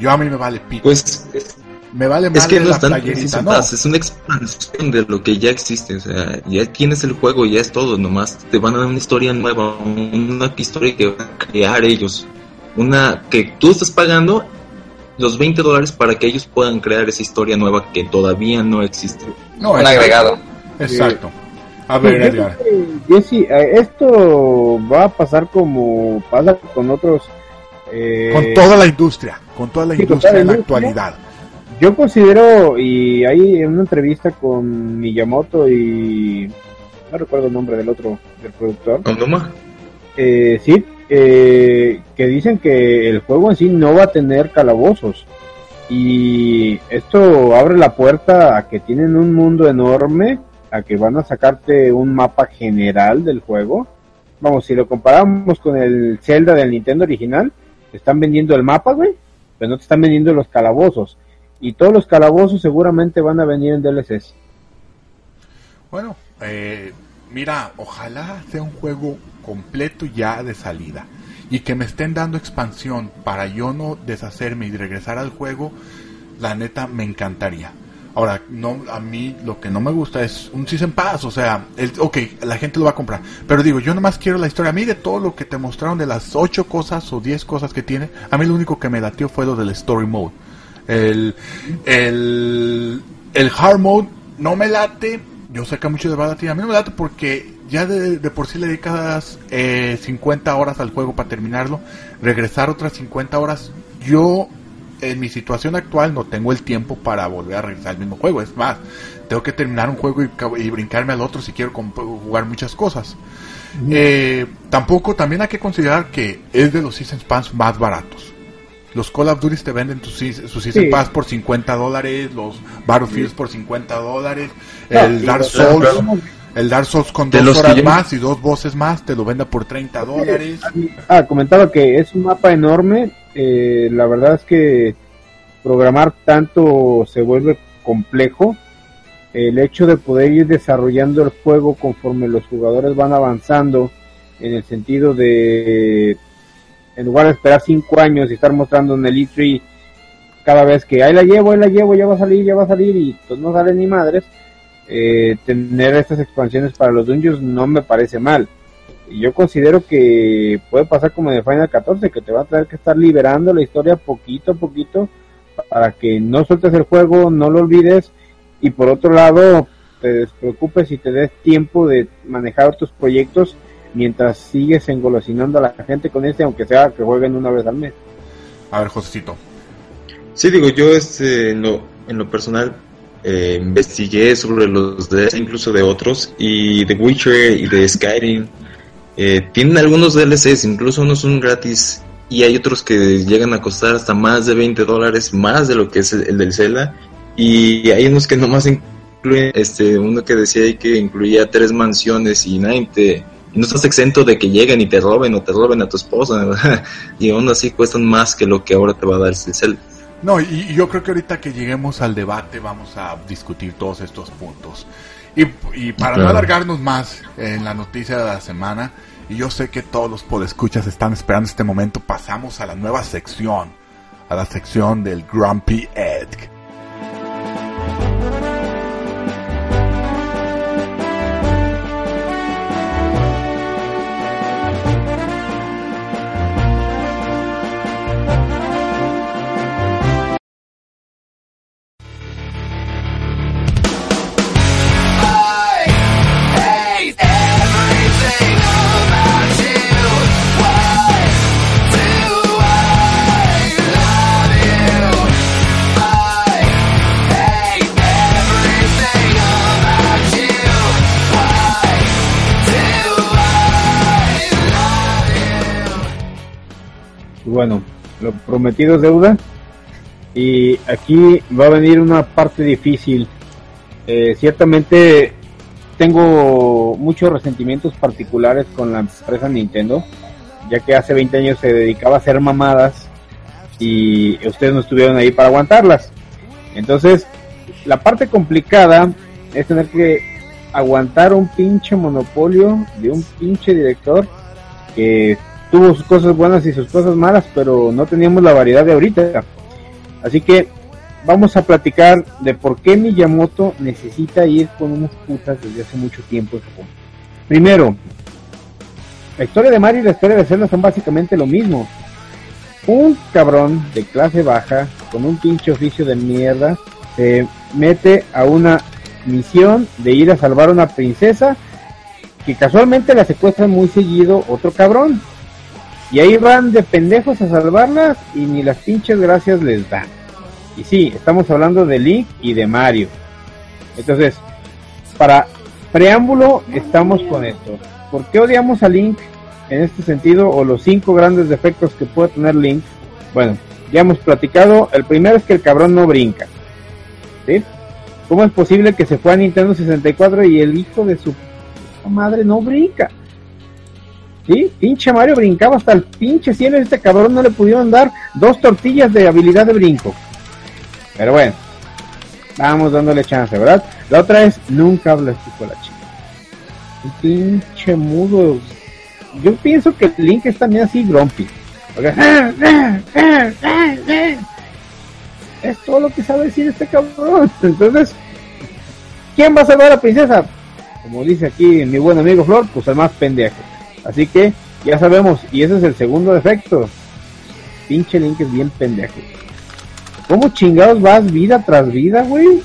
Yo a mí me vale pico. Pues me vale es que no es no. es una expansión de lo que ya existe, o sea, ya tienes el juego, ya es todo, nomás te van a dar una historia nueva, una historia que van a crear ellos, una que tú estás pagando los 20 dólares para que ellos puedan crear esa historia nueva que todavía no existe. No, un agregado. Exacto. A ver, Edgar. Jesse, eh, esto va a pasar como pasa con otros eh, con toda la industria, con toda la industria en la actualidad. Yo considero, y ahí en una entrevista con Miyamoto y no recuerdo el nombre del otro, del productor. ¿Con Eh, sí, eh, que dicen que el juego en sí no va a tener calabozos. Y esto abre la puerta a que tienen un mundo enorme, a que van a sacarte un mapa general del juego. Vamos, si lo comparamos con el Zelda del Nintendo original, te están vendiendo el mapa, güey, pero no te están vendiendo los calabozos. Y todos los calabozos seguramente van a venir en DLCs. Bueno, eh, mira, ojalá sea un juego completo ya de salida. Y que me estén dando expansión para yo no deshacerme y regresar al juego, la neta me encantaría. Ahora, no, a mí lo que no me gusta es un Season Pass, o sea, el, ok, la gente lo va a comprar, pero digo, yo nomás quiero la historia. A mí de todo lo que te mostraron de las 8 cosas o 10 cosas que tiene, a mí lo único que me latió fue lo del Story Mode. El, el, el Hard Mode no me late, yo sé que mucho de va a mí no me late porque ya de, por sí le dedicas eh, 50 horas al juego para terminarlo, regresar otras 50 horas, yo en mi situación actual no tengo el tiempo para volver a regresar al mismo juego. Es más, tengo que terminar un juego y, brincarme al otro si quiero jugar muchas cosas. Eh, tampoco, también hay que considerar que es de los Season Pass más baratos. Los Call of Duty te venden sus Season Pass por 50 dólares, los Battlefields por 50 dólares, el Dark Souls. El Dark Souls con dos horas más y dos voces más te lo venda por 30 dólares. Ah, comentaba que es un mapa enorme eh, la verdad es que programar tanto se vuelve complejo. El hecho de poder ir desarrollando el juego conforme los jugadores van avanzando, en el sentido de, en lugar de esperar cinco años y estar mostrando en el E3 cada vez que ahí la llevo, ahí la llevo, ya va a salir, ya va a salir y pues no sale ni madres, eh, tener estas expansiones para los dungeons no me parece mal yo considero que puede pasar como de Final 14, que te va a tener que estar liberando la historia poquito a poquito para que no sueltes el juego, no lo olvides y por otro lado te despreocupes y te des tiempo de manejar otros proyectos mientras sigues engolosinando a la gente con este, aunque sea que jueguen una vez al mes. A ver, Josecito. Sí, digo, yo este, en, lo, en lo personal eh, investigué sobre los de incluso de otros y de Witcher y de Skyrim eh, tienen algunos DLCs, incluso unos son gratis y hay otros que llegan a costar hasta más de 20 dólares, más de lo que es el, del Zelda. Y hay unos que nomás incluyen, este, uno que decía que incluía tres mansiones y nadie te, no estás exento de que lleguen y te roben o te roben a tu esposa, y aún así cuestan más que lo que ahora te va a dar el Zelda. No, y, yo creo que ahorita que lleguemos al debate vamos a discutir todos estos puntos. Y, y para no alargarnos más en la noticia de la semana, y yo sé que todos los podescuchas están esperando este momento, pasamos a la nueva sección, a la sección del Grumpy Egg. Bueno, lo prometido es deuda. Y aquí va a venir una parte difícil. Eh, ciertamente tengo muchos resentimientos particulares con la empresa Nintendo, ya que hace 20 años se dedicaba a hacer mamadas y ustedes no estuvieron ahí para aguantarlas. Entonces, la parte complicada es tener que aguantar un pinche monopolio de un pinche director que tuvo sus cosas buenas y sus cosas malas, pero no teníamos la variedad de ahorita. Así que vamos a platicar de por qué Miyamoto necesita ir con unas putas desde hace mucho tiempo Primero, la historia de Mario y la historia de Zelda son básicamente lo mismo. Un cabrón de clase baja, con un pinche oficio de mierda, se mete a una misión de ir a salvar a una princesa que casualmente la secuestra muy seguido otro cabrón. Y ahí van de pendejos a salvarlas y ni las pinches gracias les dan. Y sí, estamos hablando de Link y de Mario. Entonces, para preámbulo estamos con esto. ¿Por qué odiamos a Link en este sentido o los cinco grandes defectos que puede tener Link? Bueno, ya hemos platicado. El primero es que el cabrón no brinca. ¿Sí? ¿Cómo es posible que se fue a Nintendo 64 y el hijo de su madre no brinca? ¿Sí? Pinche Mario brincaba hasta el pinche cielo y este cabrón no le pudieron dar dos tortillas de habilidad de brinco. Pero bueno, vamos dándole chance, ¿verdad? La otra es, nunca habla así con la chica. Pinche mudo. Yo pienso que Link es también así grumpy. es todo lo que sabe decir este cabrón. Entonces, ¿quién va a salvar a la princesa? Como dice aquí mi buen amigo Flor, pues el más pendejo. Así que ya sabemos, y ese es el segundo defecto. Pinche Link es bien pendejo. ¿Cómo chingados vas vida tras vida, güey?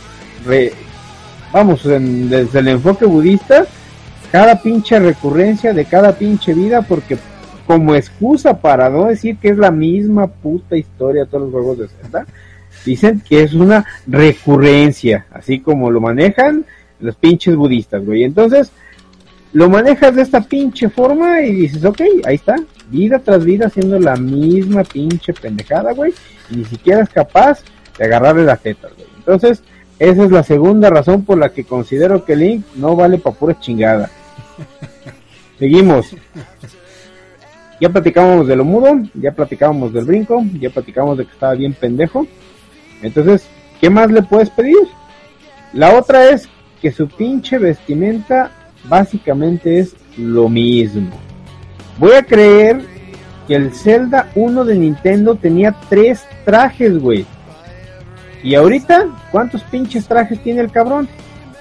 Vamos, desde el enfoque budista, cada pinche recurrencia de cada pinche vida, porque como excusa para no decir que es la misma puta historia todos los juegos de Zelda, dicen que es una recurrencia, así como lo manejan los pinches budistas, güey. Entonces, lo manejas de esta pinche forma y dices, ok, ahí está, vida tras vida haciendo la misma pinche pendejada, güey, y ni siquiera es capaz de agarrarle la teta, güey. Entonces, esa es la segunda razón por la que considero que Link no vale para pura chingada. Seguimos. Ya platicábamos de lo mudo, ya platicábamos del brinco, ya platicábamos de que estaba bien pendejo. Entonces, ¿qué más le puedes pedir? La otra es que su pinche vestimenta básicamente es lo mismo. Voy a creer que el Zelda 1 de Nintendo tenía tres trajes, güey. Y ahorita, ¿cuántos pinches trajes tiene el cabrón?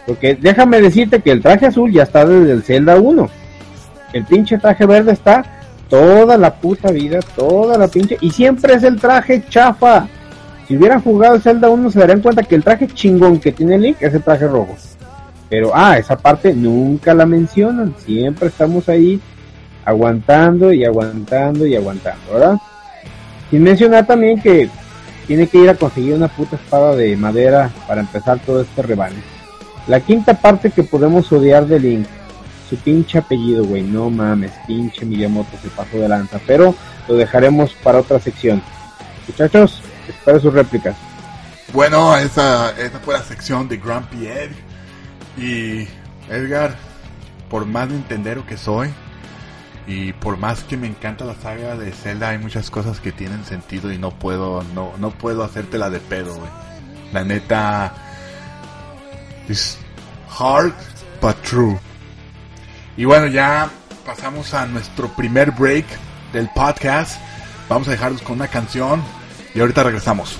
Porque déjame decirte que el traje azul ya está desde el Zelda 1. El pinche traje verde está toda la puta vida, toda la pinche. Y siempre es el traje chafa. Si hubieran jugado el Zelda 1 se darían cuenta que el traje chingón que tiene Link es el traje rojo. Pero, ah, esa parte nunca la mencionan. Siempre estamos ahí aguantando y aguantando y aguantando, ¿verdad? Sin mencionar también que tiene que ir a conseguir una puta espada de madera para empezar todo este rebane. La quinta parte que podemos odiar de Link, su pinche apellido, güey, no mames, pinche Miyamoto se pasó de lanza, pero lo dejaremos para otra sección. Muchachos, espero sus réplicas. Bueno, esa, esa fue la sección de Grumpy Ed. Y Edgar, por más Nintendero que soy, y por más que me encanta la saga de Zelda, hay muchas cosas que tienen sentido y no puedo, no, no puedo hacértela de pedo, güey. La neta, es hard but true. Y bueno, ya pasamos a nuestro primer break del podcast. Vamos a dejarlos con una canción y ahorita regresamos.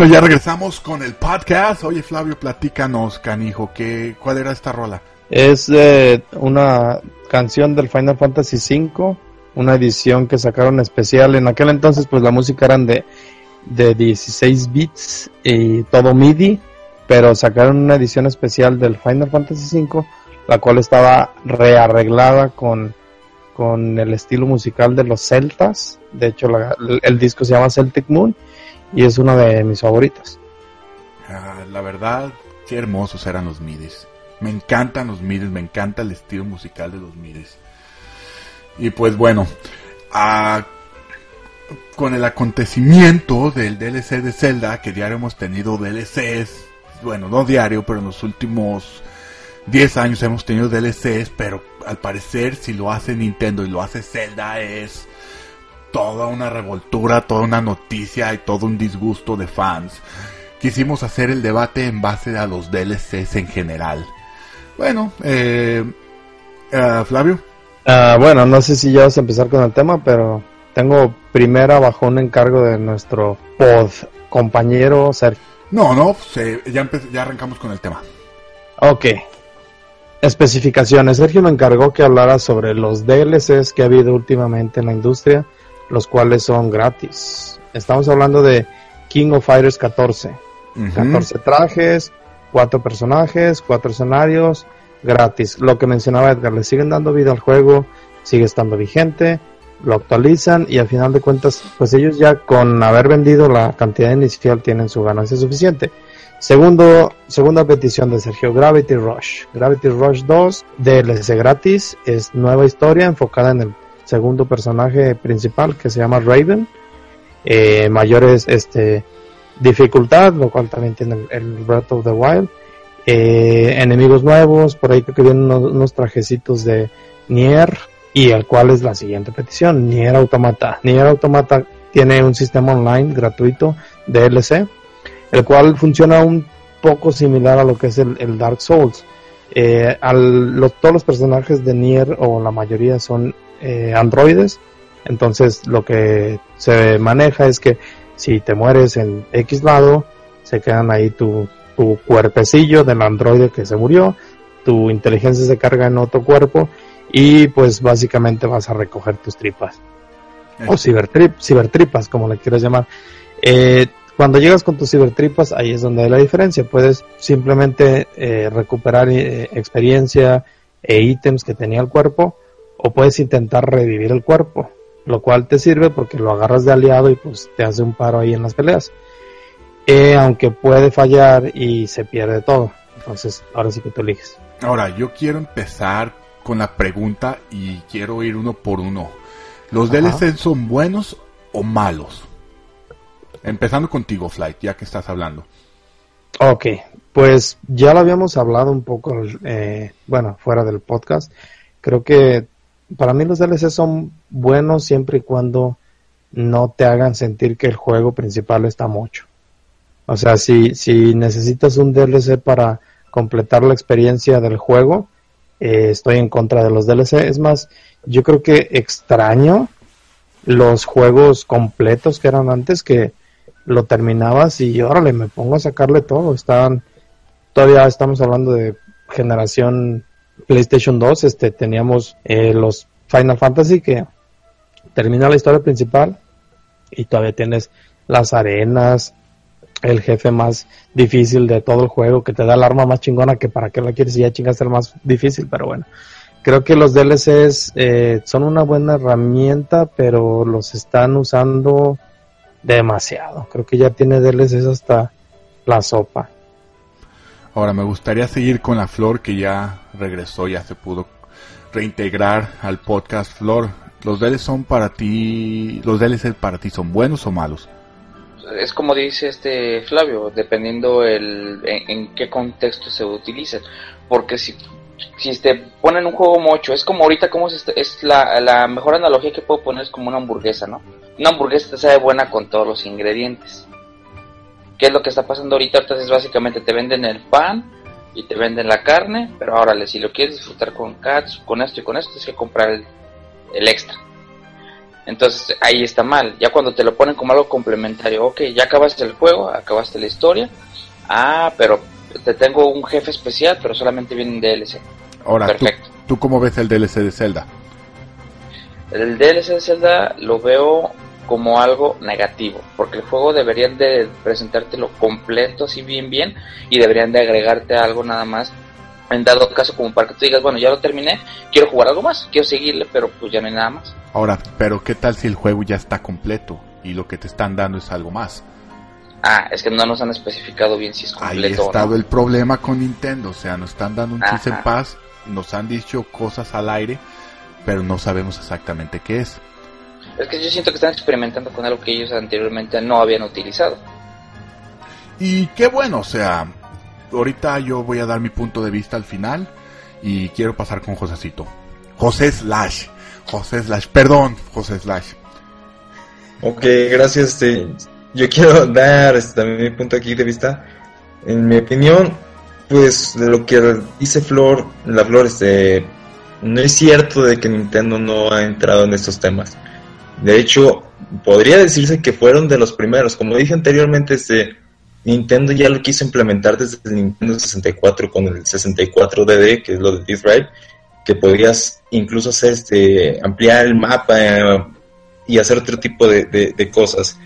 Bueno, ya regresamos con el podcast. Oye, Flavio, platícanos, canijo, ¿qué, ¿cuál era esta rola? Es eh, una canción del Final Fantasy V, una edición que sacaron especial. En aquel entonces, pues la música eran de, de 16 bits y todo MIDI, pero sacaron una edición especial del Final Fantasy V, la cual estaba rearreglada con, con el estilo musical de los celtas. De hecho, el disco se llama Celtic Moon y es una de mis favoritas. Ah, la verdad, qué hermosos eran los midis. Me encantan los midis, me encanta el estilo musical de los midis. Y pues bueno, ah, con el acontecimiento del DLC de Zelda, que diario hemos tenido DLCs, bueno, no diario, pero en los últimos 10 años hemos tenido DLCs, pero al parecer si lo hace Nintendo y lo hace Zelda es toda una revoltura, toda una noticia y todo un disgusto de fans. Quisimos hacer el debate en base a los DLCs en general. Bueno, eh, uh, Flavio. Uh, bueno, no sé si ya vas a empezar con el tema, pero tengo primera bajo un encargo de nuestro pod compañero Sergio. No, no, ya, ya arrancamos con el tema. Ok. Especificaciones. Sergio me encargó que hablara sobre los DLCs que ha habido últimamente en la industria los cuales son gratis. Estamos hablando de King of Fighters 14. 14 trajes, 4 personajes, 4 escenarios, gratis. Lo que mencionaba Edgar, le siguen dando vida al juego, sigue estando vigente, lo actualizan y al final de cuentas, pues ellos ya con haber vendido la cantidad inicial tienen su ganancia suficiente. Segundo, segunda petición de Sergio, Gravity Rush. Gravity Rush 2, DLC gratis, es nueva historia enfocada en el segundo personaje principal que se llama Raven. Eh, mayores este, dificultad, lo cual también tiene el, Breath of the Wild. Eh, enemigos nuevos, por ahí que vienen unos, trajecitos de Nier y el cual es la siguiente petición, Nier Automata. Nier Automata tiene un sistema online gratuito DLC, el cual funciona un poco similar a lo que es el, Dark Souls. Eh, al, todos los personajes de Nier o la mayoría son eh, androides. Entonces lo que se maneja es que si te mueres en X lado, se quedan ahí tu, tu cuerpecillo del androide que se murió, tu inteligencia se carga en otro cuerpo y pues básicamente vas a recoger tus tripas. O cibertrip, cibertripas, como le quieras llamar. Eh, cuando llegas con tus cibertripas, ahí es donde hay la diferencia. Puedes simplemente eh, recuperar experiencia e ítems que tenía el cuerpo o puedes intentar revivir el cuerpo, lo cual te sirve porque lo agarras de aliado y pues te hace un paro ahí en las peleas. Eh, aunque puede fallar y se pierde todo. Entonces, ahora sí que tú eliges. Ahora, yo quiero empezar con la pregunta y quiero ir uno por uno. ¿Los DLC son buenos o malos? Empezando contigo, Flight, ya que estás hablando. Ok, pues ya lo habíamos hablado un poco, eh, bueno, fuera del podcast. Creo que para mí los DLC son buenos siempre y cuando no te hagan sentir que el juego principal está mucho. O sea, si, si necesitas un DLC para completar la experiencia del juego, eh, estoy en contra de los DLC. Es más, yo creo que extraño los juegos completos que eran antes que lo terminabas y órale, me pongo a sacarle todo. Están, todavía estamos hablando de generación PlayStation 2 este, teníamos eh, los Final Fantasy que termina la historia principal y todavía tienes las arenas, el jefe más difícil de todo el juego que te da el arma más chingona que para qué la quieres y ya chingaste el más difícil, pero bueno. Creo que los DLCs eh, son una buena herramienta, pero los están usando demasiado. Creo que ya tiene DLCs hasta la sopa. Ahora me gustaría seguir con la Flor que ya regresó, ya se pudo reintegrar al podcast Flor. ¿Los DLC son para ti, los DLC para ti son buenos o malos? Es como dice este Flavio, dependiendo el, en, qué contexto se utilicen. Porque si, si te ponen un juego mocho, es como ahorita, como es, es la, la mejor analogía que puedo poner es como una hamburguesa, ¿no? Una hamburguesa te sabe buena con todos los ingredientes ¿Qué es lo que está pasando ahorita? Entonces básicamente te venden el pan y te venden la carne, pero ahora si lo quieres disfrutar con cats, con esto y con esto, tienes que comprar el, extra. Entonces ahí está mal. Ya cuando te lo ponen como algo complementario, ok, ya acabaste el juego, acabaste la historia. Ah, pero te tengo un jefe especial, pero solamente viene en DLC. Ahora, Perfecto. ¿tú, ¿tú cómo ves el DLC de Zelda? El DLC de Zelda lo veo como algo negativo, porque el juego deberían de presentártelo completo, así bien bien, y deberían de agregarte algo nada más, en dado caso como para que tú digas, bueno, ya lo terminé, quiero jugar algo más, quiero seguirle, pero pues ya no hay nada más. Ahora, pero ¿qué tal si el juego ya está completo y lo que te están dando es algo más? Ah, es que no nos han especificado bien si es completo. Ahí ha estado el problema con Nintendo, o sea, nos están dando un chiste en paz, nos han dicho cosas al aire, pero no sabemos exactamente qué es. Es que yo siento que están experimentando con algo que ellos anteriormente no habían utilizado. Y qué bueno, o sea, ahorita yo voy a dar mi punto de vista al final y quiero pasar con Josecito. José Slash. José Slash, perdón, José Slash. Ok, gracias. Este, yo quiero dar este, también mi punto aquí de vista. En mi opinión, pues de lo que dice Flor, la Flor, este, no es cierto de que Nintendo no ha entrado en estos temas. De hecho, podría decirse que fueron de los primeros. Como dije anteriormente, este, Nintendo ya lo quiso implementar desde el Nintendo 64 con el 64DD, que es lo de This Ride, que podrías incluso hacer este, ampliar el mapa eh, y hacer otro tipo de, cosas.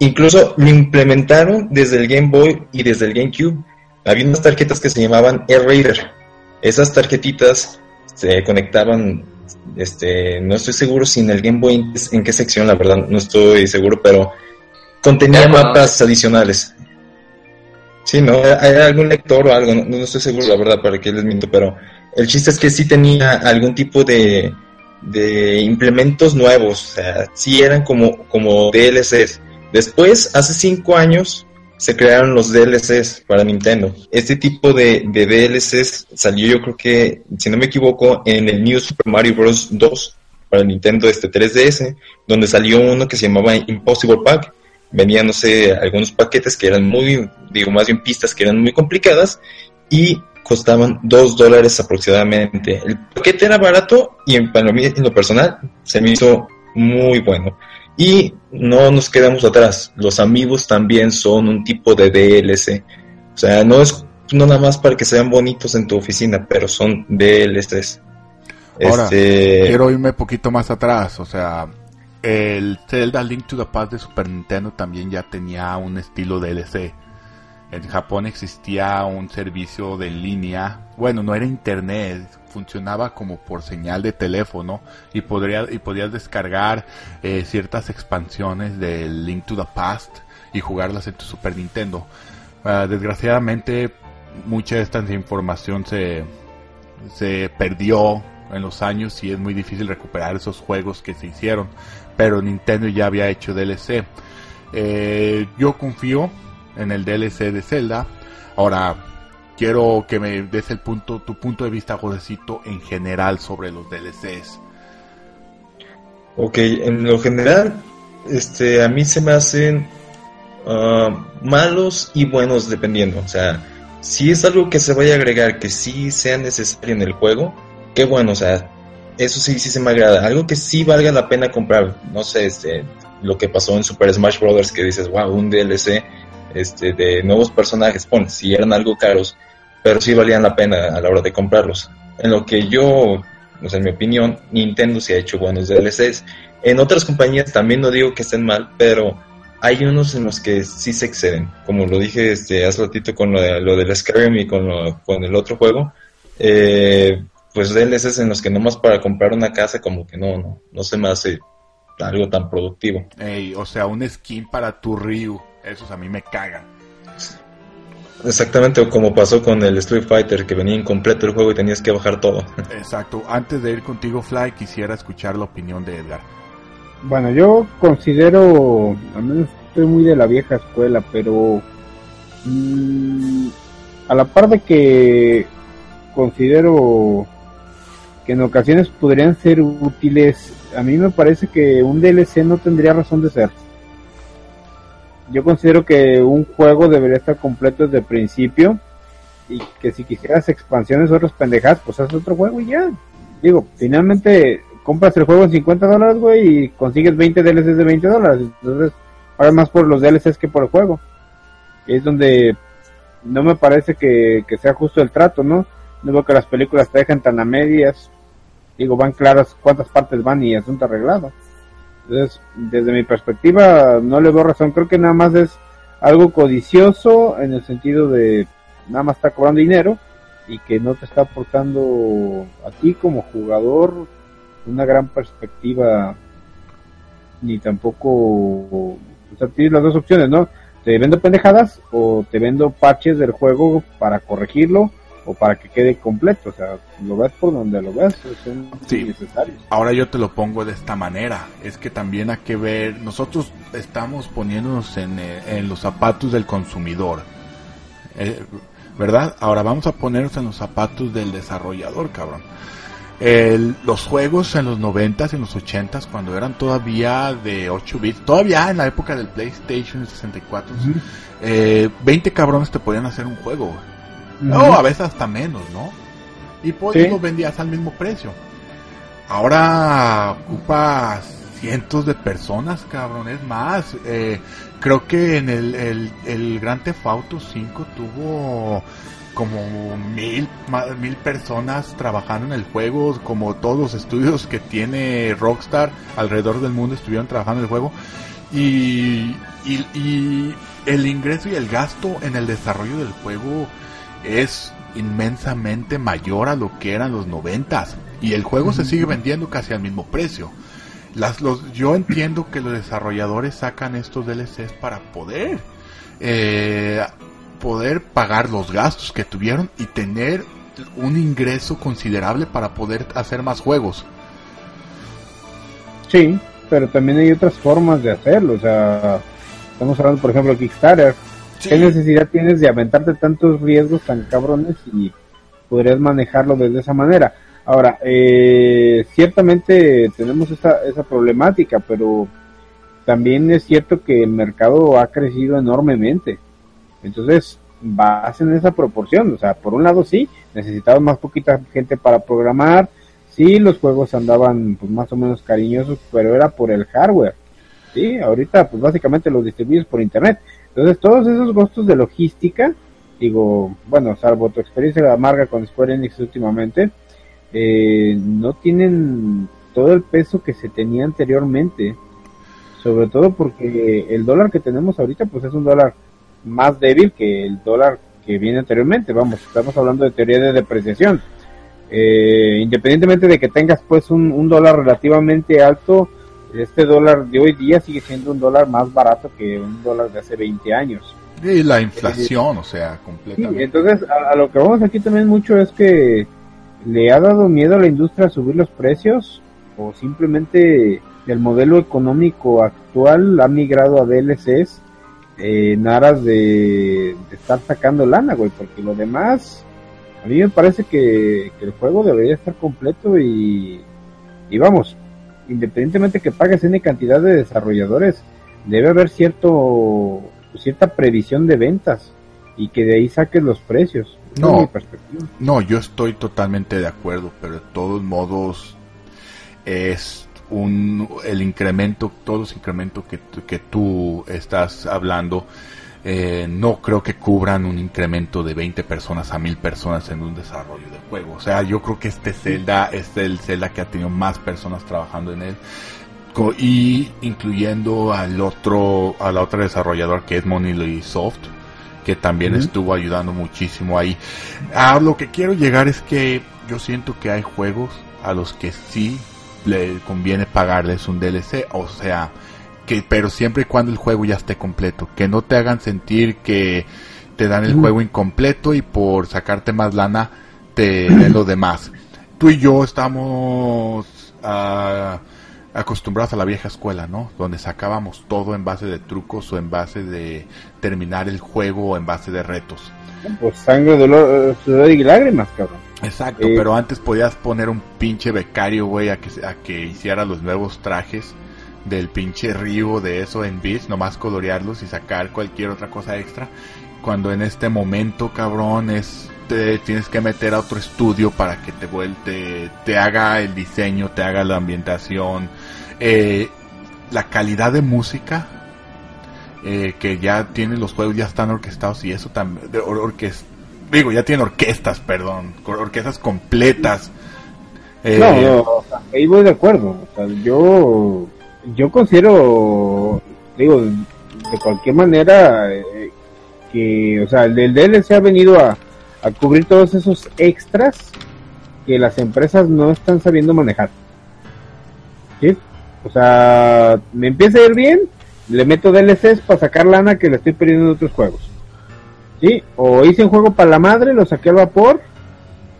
Incluso lo implementaron desde el Game Boy y desde el GameCube. Había unas tarjetas que se llamaban Air Esas tarjetitas se conectaban este, no estoy seguro si en el Game Boy en qué sección, la verdad, no estoy seguro, pero contenía mapas adicionales. Sí, ¿no? Hay algún lector o algo, no, estoy seguro, la verdad, para que les miento, pero el chiste es que sí tenía algún tipo de, de implementos nuevos, o sea, sí eran como, como DLCs. Después, hace cinco años, se crearon los DLCs para Nintendo. Este tipo de, DLCs salió yo creo que, si no me equivoco, en el New Super Mario Bros. 2 para Nintendo este 3DS, donde salió uno que se llamaba Impossible Pack. Venían, no sé, algunos paquetes que eran muy, digo, más bien pistas que eran muy complicadas y costaban 2 dólares aproximadamente. El paquete era barato y para mí, en lo personal, se me hizo muy bueno. Y no nos quedamos atrás, los amigos también son un tipo de DLC. O sea, no es no nada más para que sean bonitos en tu oficina, pero son DLCs. Ahora, este... quiero irme un poquito más atrás, o sea, el Zelda Link to the Past de Super Nintendo también ya tenía un estilo DLC. En Japón existía un servicio de línea, bueno, no era internet, funcionaba como por señal de teléfono y, podría, y podías descargar eh, ciertas expansiones del Link to the Past y jugarlas en tu Super Nintendo. Ah, desgraciadamente mucha de esta información se, se perdió en los años y es muy difícil recuperar esos juegos que se hicieron, pero Nintendo ya había hecho DLC. Eh, yo confío en el DLC de Zelda. Ahora, quiero que me des el punto, tu punto de vista, Jodecito, en general sobre los DLCs. Ok, en lo general, este, a mí se me hacen ah, malos y buenos dependiendo. O sea, si es algo que se vaya a agregar que sí sea necesario en el juego, qué bueno, o sea, eso sí, sí se me agrada. Algo que sí valga la pena comprar, no sé, este, lo que pasó en Super Smash Bros. que dices, wow, un DLC este, de nuevos personajes, bueno, si eran algo caros, pero sí valían la pena a la hora de comprarlos. En lo que yo, en mi opinión, Nintendo sí ha hecho buenos DLCs. En otras compañías también no digo que estén mal, pero hay unos en los que sí se exceden. Como lo dije este, hace ratito con lo, de, lo del Skyrim y con, con el otro juego. Eh, pues DLCs en los que nomás para comprar una casa como que no, no, no se me hace algo tan productivo. o sea, un skin para tu Ryu esos a mí me cagan. Exactamente como pasó con el Street Fighter, que venía incompleto el juego y tenías que bajar todo. Exacto. Antes de ir contigo, Fly, quisiera escuchar la opinión de Edgar. Bueno, yo considero, al menos estoy muy de la vieja escuela, pero mm, a la par de que considero que en ocasiones podrían ser útiles, a mí me parece que un DLC no tendría razón de ser yo considero que un juego debería estar completo desde el principio y que si quisieras expansiones o otras pendejadas, pues haz otro juego y ya. Digo, finalmente compras el juego en 50 dólares, güey, y consigues 20 DLCs de 20 dólares. Entonces, pagas más por los DLCs que por el juego. Es donde no me parece que, sea justo el trato, ¿no? No veo que las películas te dejan tan a medias. Digo, van claras cuántas partes van y asunto arreglado. Entonces, desde mi perspectiva, no le veo razón. Creo que nada más es algo codicioso en el sentido de nada más está cobrando dinero y que no te está aportando a ti como jugador una gran perspectiva ni tampoco o sea tienes las dos opciones no te vendo pendejadas o te vendo parches del juego para corregirlo o para que quede completo o sea lo ves por donde lo ves son necesarios ahora yo te lo pongo de esta manera es que también hay que ver nosotros estamos poniéndonos en, eh, en los zapatos del consumidor eh, ¿verdad? Ahora vamos a ponernos en los zapatos del desarrollador, cabrón. los juegos en los 90s y en los 80s, cuando eran todavía de 8 bits, todavía en la época del PlayStation 64, 20 eh, cabrones te podían hacer un juego. No, a veces hasta menos, ¿no? Y pues los vendías al mismo precio. Ahora ocupas cientos de personas, cabrón, es más. Eh, creo que en el, el, el Gran Theft Auto 5 tuvo como mil, mil personas trabajando en el juego, como todos los estudios que tiene Rockstar alrededor del mundo estuvieron trabajando en el juego. Y, y, y el ingreso y el gasto en el desarrollo del juego es inmensamente mayor a lo que eran los noventas. Y el juego se sigue vendiendo casi al mismo precio. Las, los, yo entiendo que los desarrolladores sacan estos DLCs para poder eh, poder pagar los gastos que tuvieron y tener un ingreso considerable para poder hacer más juegos. Sí, pero también hay otras formas de hacerlo. O sea, estamos hablando, por ejemplo, de Kickstarter. ¿Qué necesidad tienes de aventarte tantos riesgos tan cabrones y podrías manejarlo desde esa manera? Ahora, eh, ciertamente tenemos esa, esa problemática, pero también es cierto que el mercado ha crecido enormemente. Entonces, vas en esa proporción. O sea, por un lado sí, necesitaba más poquita gente para programar. Sí, los juegos andaban pues más o menos cariñosos, pero era por el hardware. Sí, ahorita pues básicamente los distribuyes por internet. Entonces, todos esos costos de logística, digo, bueno, salvo tu experiencia amarga con Square Enix últimamente, eh, no tienen todo el peso que se tenía anteriormente. Sobre todo porque el dólar que tenemos ahorita pues es un dólar más débil que el dólar que viene anteriormente. Vamos, estamos hablando de teoría de depreciación. Eh, independientemente de que tengas pues un, un, dólar relativamente alto, este dólar de hoy día sigue siendo un dólar más barato que un dólar de hace 20 años. Y la inflación, o sea, completamente. entonces, a, lo que vamos aquí también mucho es que ¿Le ha dado miedo a la industria a subir los precios? ¿O simplemente el modelo económico actual ha migrado a DLCs en aras de, estar sacando lana, güey? Porque lo demás, a mí me parece que, el juego debería estar completo y, y vamos, independientemente que pagues N cantidad de desarrolladores, debe haber cierto cierta previsión de ventas y que de ahí saques los precios. No, no, yo estoy totalmente de acuerdo, pero de todos modos es un el incremento, todos los incrementos que, que tú estás hablando, eh, no creo que cubran un incremento de 20 personas a 1000 personas en un desarrollo de juego. O sea, yo creo que este Zelda es el Zelda que ha tenido más personas trabajando en él y incluyendo al otro, a la otra desarrollador que es Monolith Soft que también estuvo ayudando muchísimo ahí. A lo que quiero llegar es que yo siento que hay juegos a los que sí le conviene pagarles un DLC, o sea, que pero siempre y cuando el juego ya esté completo, que no te hagan sentir que te dan el juego incompleto y por sacarte más lana te den lo demás. Tú y yo estamos uh, acostumbrados a la vieja escuela, ¿no? Donde sacábamos todo en base de trucos o en base de terminar el juego o en base de retos. Pues sangre, dolor, sudor y lágrimas, cabrón. Exacto, eh, pero antes podías poner un pinche becario, güey, a que, a que hiciera los nuevos trajes del pinche río de eso en Beach, nomás colorearlos y sacar cualquier otra cosa extra. Cuando en este momento, cabrón, es te tienes que meter a otro estudio para que te, vuelte, te haga el diseño, te haga la ambientación, eh, la calidad de música eh, que ya tienen los juegos, ya están orquestados y eso también, digo, ya tienen orquestas, perdón, orquestas completas. Eh, no, no, ahí voy de acuerdo. yo, yo considero, digo, de cualquier manera, eh, que, o sea, el DLC ha venido a, a cubrir todos esos extras que las empresas no están sabiendo manejar. ¿Sí? O sea, me empieza a ir bien, le meto DLCs para sacar lana que le estoy perdiendo en otros juegos. ¿Sí? O hice un juego para la madre, lo saqué al vapor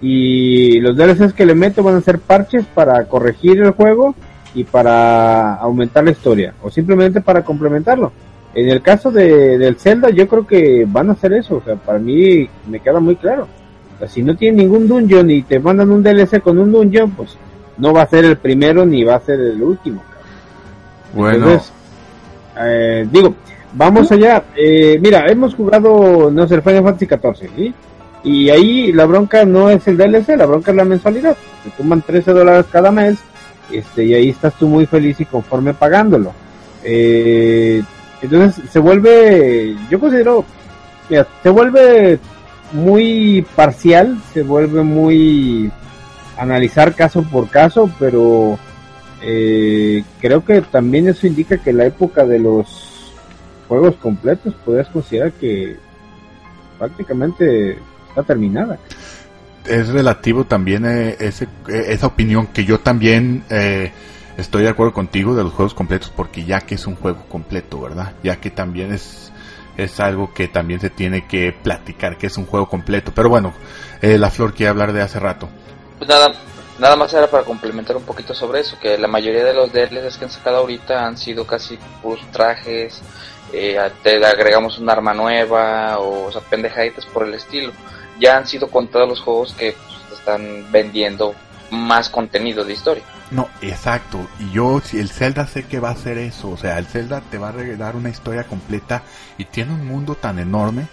y los DLCs que le meto van a ser parches para corregir el juego y para aumentar la historia o simplemente para complementarlo. En el caso de, del Zelda yo creo que van a hacer eso, o sea, para mí me queda muy claro. O sea, si no tiene ningún dungeon y te mandan un DLC con un dungeon, pues no va a ser el primero ni va a ser el último. Bueno. Eh, digo, vamos allá. Eh, mira, hemos jugado, no sé, el Final Fantasy XIV, Y ahí la bronca no es el DLC, la bronca es la mensualidad. Te toman 13 dólares cada mes, este, y ahí estás tú muy feliz y conforme pagándolo. Eh, entonces se vuelve, yo considero, se vuelve muy parcial, se vuelve muy analizar caso por caso, pero eh, creo que también eso indica que la época de los juegos completos podrías considerar que prácticamente está terminada. Es relativo también eh, ese, eh, esa opinión que yo también eh, estoy de acuerdo contigo de los juegos completos porque ya que es un juego completo, ¿verdad? Ya que también es es algo que también se tiene que platicar que es un juego completo. Pero bueno, la Flor quiere hablar de hace rato. Pues nada, Nada más era para complementar un poquito sobre eso, que la mayoría de los DLCs que han sacado ahorita han sido casi trajes, eh, te agregamos un arma nueva o, o sea, pendejaditas por el estilo. Ya han sido contados los juegos que pues, están vendiendo más contenido de historia. No, exacto. Y yo, si el Zelda sé que va a hacer eso, o sea, el Zelda te va a dar una historia completa y tiene un mundo tan enorme,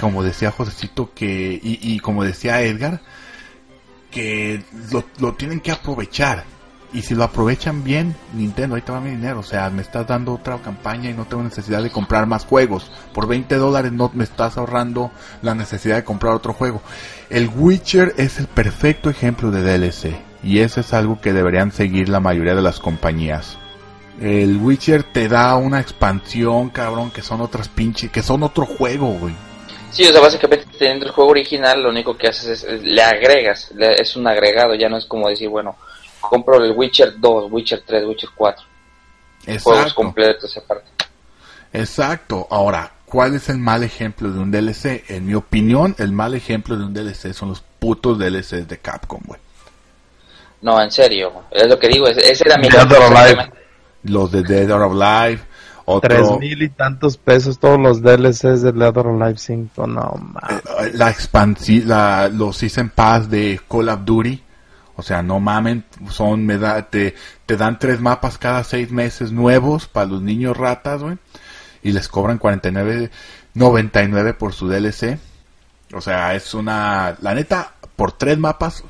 como decía Josecito, que, y, y como decía Edgar, que lo, tienen que aprovechar. Y si lo aprovechan bien, Nintendo, ahí te va mi dinero. O sea, me estás dando otra campaña y no tengo necesidad de comprar más juegos. Por 20 dólares no me estás ahorrando la necesidad de comprar otro juego. El Witcher es el perfecto ejemplo de DLC. Y eso es algo que deberían seguir la mayoría de las compañías. El Witcher te da una expansión, cabrón, que son otras pinches, que son otro juego, güey. Sí, o sea, básicamente teniendo el juego original, lo único que haces es, le agregas, es un agregado, ya no es como decir, bueno, compro el Witcher 2, Witcher 3, Witcher 4. Exacto. Juegos completos aparte. Exacto. Ahora, ¿cuál es el mal ejemplo de un DLC? En mi opinión, el mal ejemplo de un DLC son los putos DLCs de Capcom, güey. No, en serio, es lo que digo, ese era mi... Los de Dead or Alive Tres mil y tantos pesos todos los DLCs de Dead or Alive 5, no mames. Eh, la expansión, la, los Season Pass de Call of Duty, o sea, no mamen, son, me da, te, te dan tres mapas cada seis meses nuevos para los niños ratas, güey, y les cobran 49.99 por su DLC. O sea, es una, la neta, por tres mapas,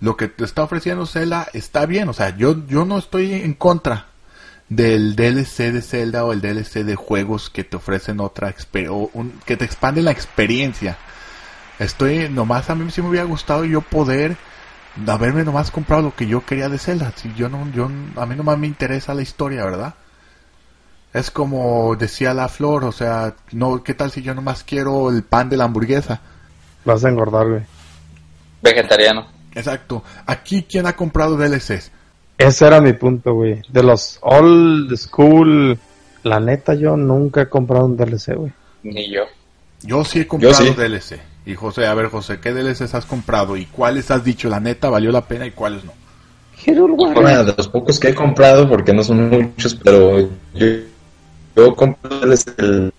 lo que te está ofreciendo Zelda está bien, o sea, yo, yo no estoy en contra del DLC de Zelda o el DLC de juegos que te ofrecen otra o que te expanden la experiencia. Estoy nomás a mí sí me hubiera gustado yo poder haberme nomás comprado lo que yo quería de Zelda. Si yo no yo a mí nomás me interesa la historia, ¿verdad? Es como decía la flor, o sea, no, ¿qué tal si yo nomás quiero el pan de la hamburguesa? Vas a engordar, güey. Vegetariano. Exacto. Aquí quién ha comprado DLCs? Ese era mi punto, güey. De los old school, la neta, yo nunca he comprado un DLC, güey. Ni yo. Yo sí he comprado DLC. Y José, a ver, José, ¿qué DLCs has comprado? ¿Y cuáles has dicho, la neta, valió la pena y cuáles no? Bueno, de los pocos que he comprado, porque no son muchos, pero yo, yo compré DLC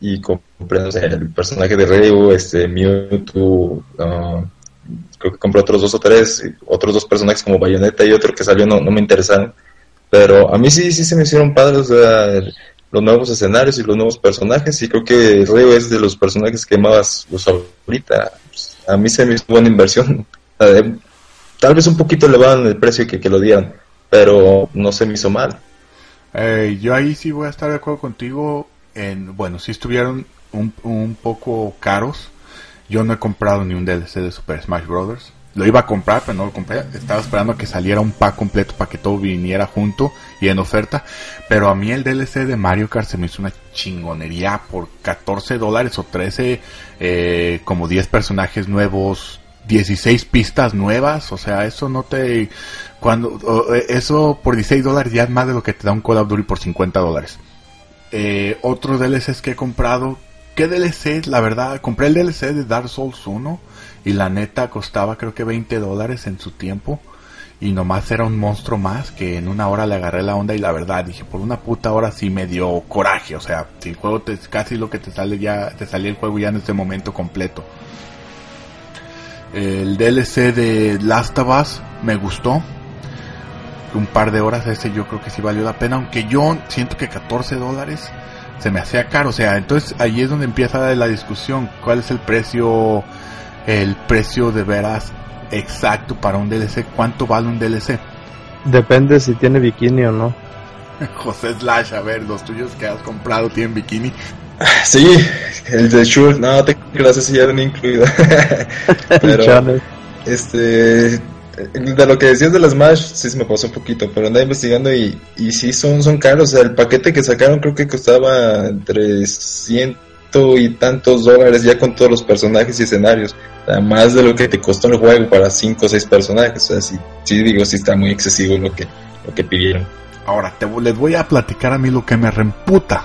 y compré, no sé, el personaje de Ryu, este, Mewtwo, uh, creo que compré otros dos o tres, otros dos personajes como Bayonetta y otro que salió no, no me interesaron. Pero a mí sí, sí se me hicieron padres los nuevos escenarios y los nuevos personajes. Y creo que Reo es de los personajes que más los ahorita. A mí se me hizo buena inversión. Tal vez un poquito elevado en el precio que, que lo dieron, pero no se me hizo mal. Eh, yo ahí sí voy a estar de acuerdo contigo. En, bueno, si estuvieron un, un poco caros. Yo no he comprado ni un DLC de Super Smash Bros. Lo iba a comprar, pero no lo compré. Estaba esperando que saliera un pack completo para que todo viniera junto y en oferta. Pero a mí el DLC de Mario Kart se me hizo una chingonería por 14 dólares o 13, eh, como 10 personajes nuevos, 16 pistas nuevas. O sea, eso no te... cuando eh, Eso por 16 dólares ya es más de lo que te da un Call of Duty por 50 dólares. Eh, otros DLCs que he comprado ¿Qué DLC? La verdad, compré el DLC de Dark Souls 1 y la neta costaba creo que 20 dólares en su tiempo. Y nomás era un monstruo más que en una hora le agarré la onda y la verdad dije, por una puta hora sí me dio coraje. O sea, el juego te, casi lo que te sale ya, te salía el juego ya en este momento completo. El DLC de Last of Us me gustó. Un par de horas ese yo creo que sí valió la pena. Aunque yo siento que 14 dólares se me hacía caro. O sea, entonces ahí es donde empieza la discusión. ¿Cuál es el precio, el precio de veras exacto para un DLC? ¿Cuánto vale un DLC? Depende si tiene bikini o no. José Slash, a ver, los tuyos que has comprado tienen bikini. Sí, el de Shure, no, te gracias si ya han incluido. Pero, este, de lo que decías de las Smash, sí se me pasó un poquito, pero andaba investigando y, y sí son, son caros. O sea, el paquete que sacaron creo que costaba entre y tantos dólares ya con todos los personajes y escenarios. O más de lo que te costó el juego para cinco o seis personajes. O sea, sí, digo, sí está muy excesivo lo que, lo que pidieron. Ahora, te, les voy a platicar a mí lo que me reemputa.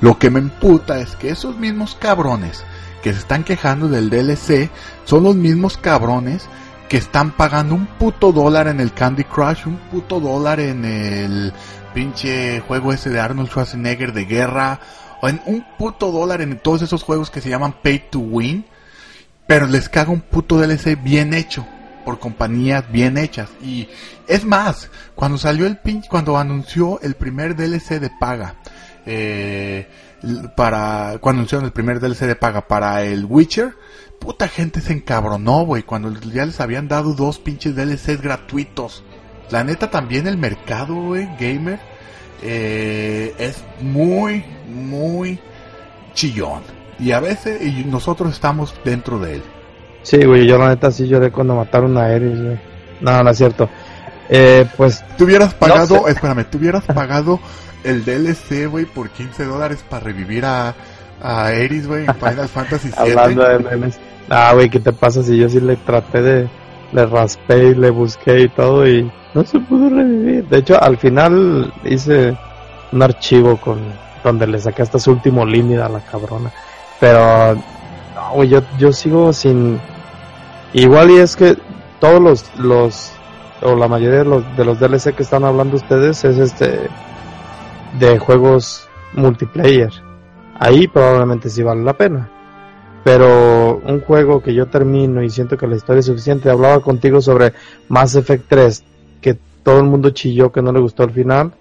Lo que me emputa es que esos mismos cabrones que se están quejando del DLC son los mismos cabrones que están pagando un puto dólar en el Candy Crush, un puto dólar en el pinche juego ese de Arnold Schwarzenegger de guerra, en un puto dólar en todos esos juegos que se llaman Pay to Win, pero les caga un puto DLC bien hecho por compañías bien hechas y es más cuando salió el pinche cuando anunció el primer DLC de paga eh, para cuando anunciaron el primer DLC de paga para el Witcher puta gente se encabronó, güey, cuando ya les habían dado dos pinches DLCs gratuitos. La neta también el mercado, güey, gamer, eh, es muy, muy chillón. Y a veces, y nosotros estamos dentro de él. Sí, güey, yo la neta sí lloré cuando mataron a Eris, güey. No, no es cierto. Eh, pues... Tú hubieras pagado, espérame, tú hubieras pagado el DLC, güey, por 15 dólares para revivir a, a Eris, güey, en Final Fantasy VII. Hablando de memes. Ah, güey, ¿qué te pasa si yo sí le traté de... Le raspé y le busqué y todo y no se pudo revivir. De hecho, al final hice un archivo con donde le saqué hasta su último límite a la cabrona. Pero, no, yo, yo sigo sin... Igual y es que todos los, los o la mayoría de los, de los DLC que están hablando ustedes es este de juegos multiplayer. Ahí probablemente sí vale la pena. Pero un juego que yo termino y siento que la historia es suficiente. Hablaba contigo sobre Mass Effect 3, que todo el mundo chilló que no le gustó el final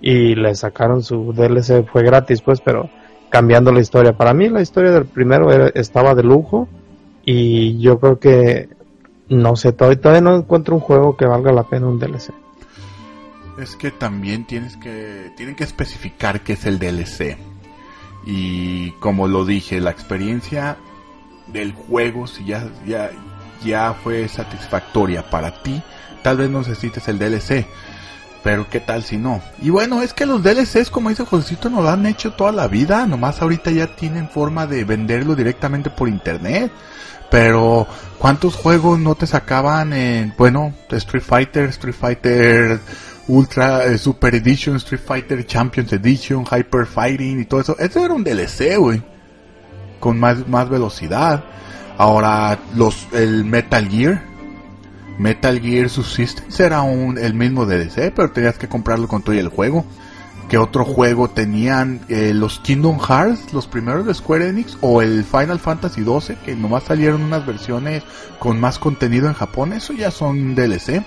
y le sacaron su DLC, fue gratis pues, pero cambiando la historia. Para mí la historia del primero estaba de lujo y yo creo que no sé, todavía, todavía no encuentro un juego que valga la pena un DLC. Es que también tienes que tienen que especificar qué es el DLC. Y como lo dije, la experiencia del juego, si ya, ya, ya fue satisfactoria para ti, tal vez no necesites el DLC. Pero qué tal si no. Y bueno, es que los DLCs, como dice Josecito, nos lo han hecho toda la vida. Nomás ahorita ya tienen forma de venderlo directamente por internet. Pero, ¿cuántos juegos no te sacaban en, bueno, Street Fighter, Street Fighter Ultra, eh, Super Edition, Street Fighter Champions Edition, Hyper Fighting y todo eso? Eso era un DLC, güey con más, más velocidad. Ahora, los, el Metal Gear, Metal Gear Subsistence era un, el mismo DLC, pero tenías que comprarlo con todo el juego. ¿Qué otro juego tenían eh, los Kingdom Hearts, los primeros de Square Enix, o el Final Fantasy XII, que nomás salieron unas versiones con más contenido en Japón? Eso ya son DLC.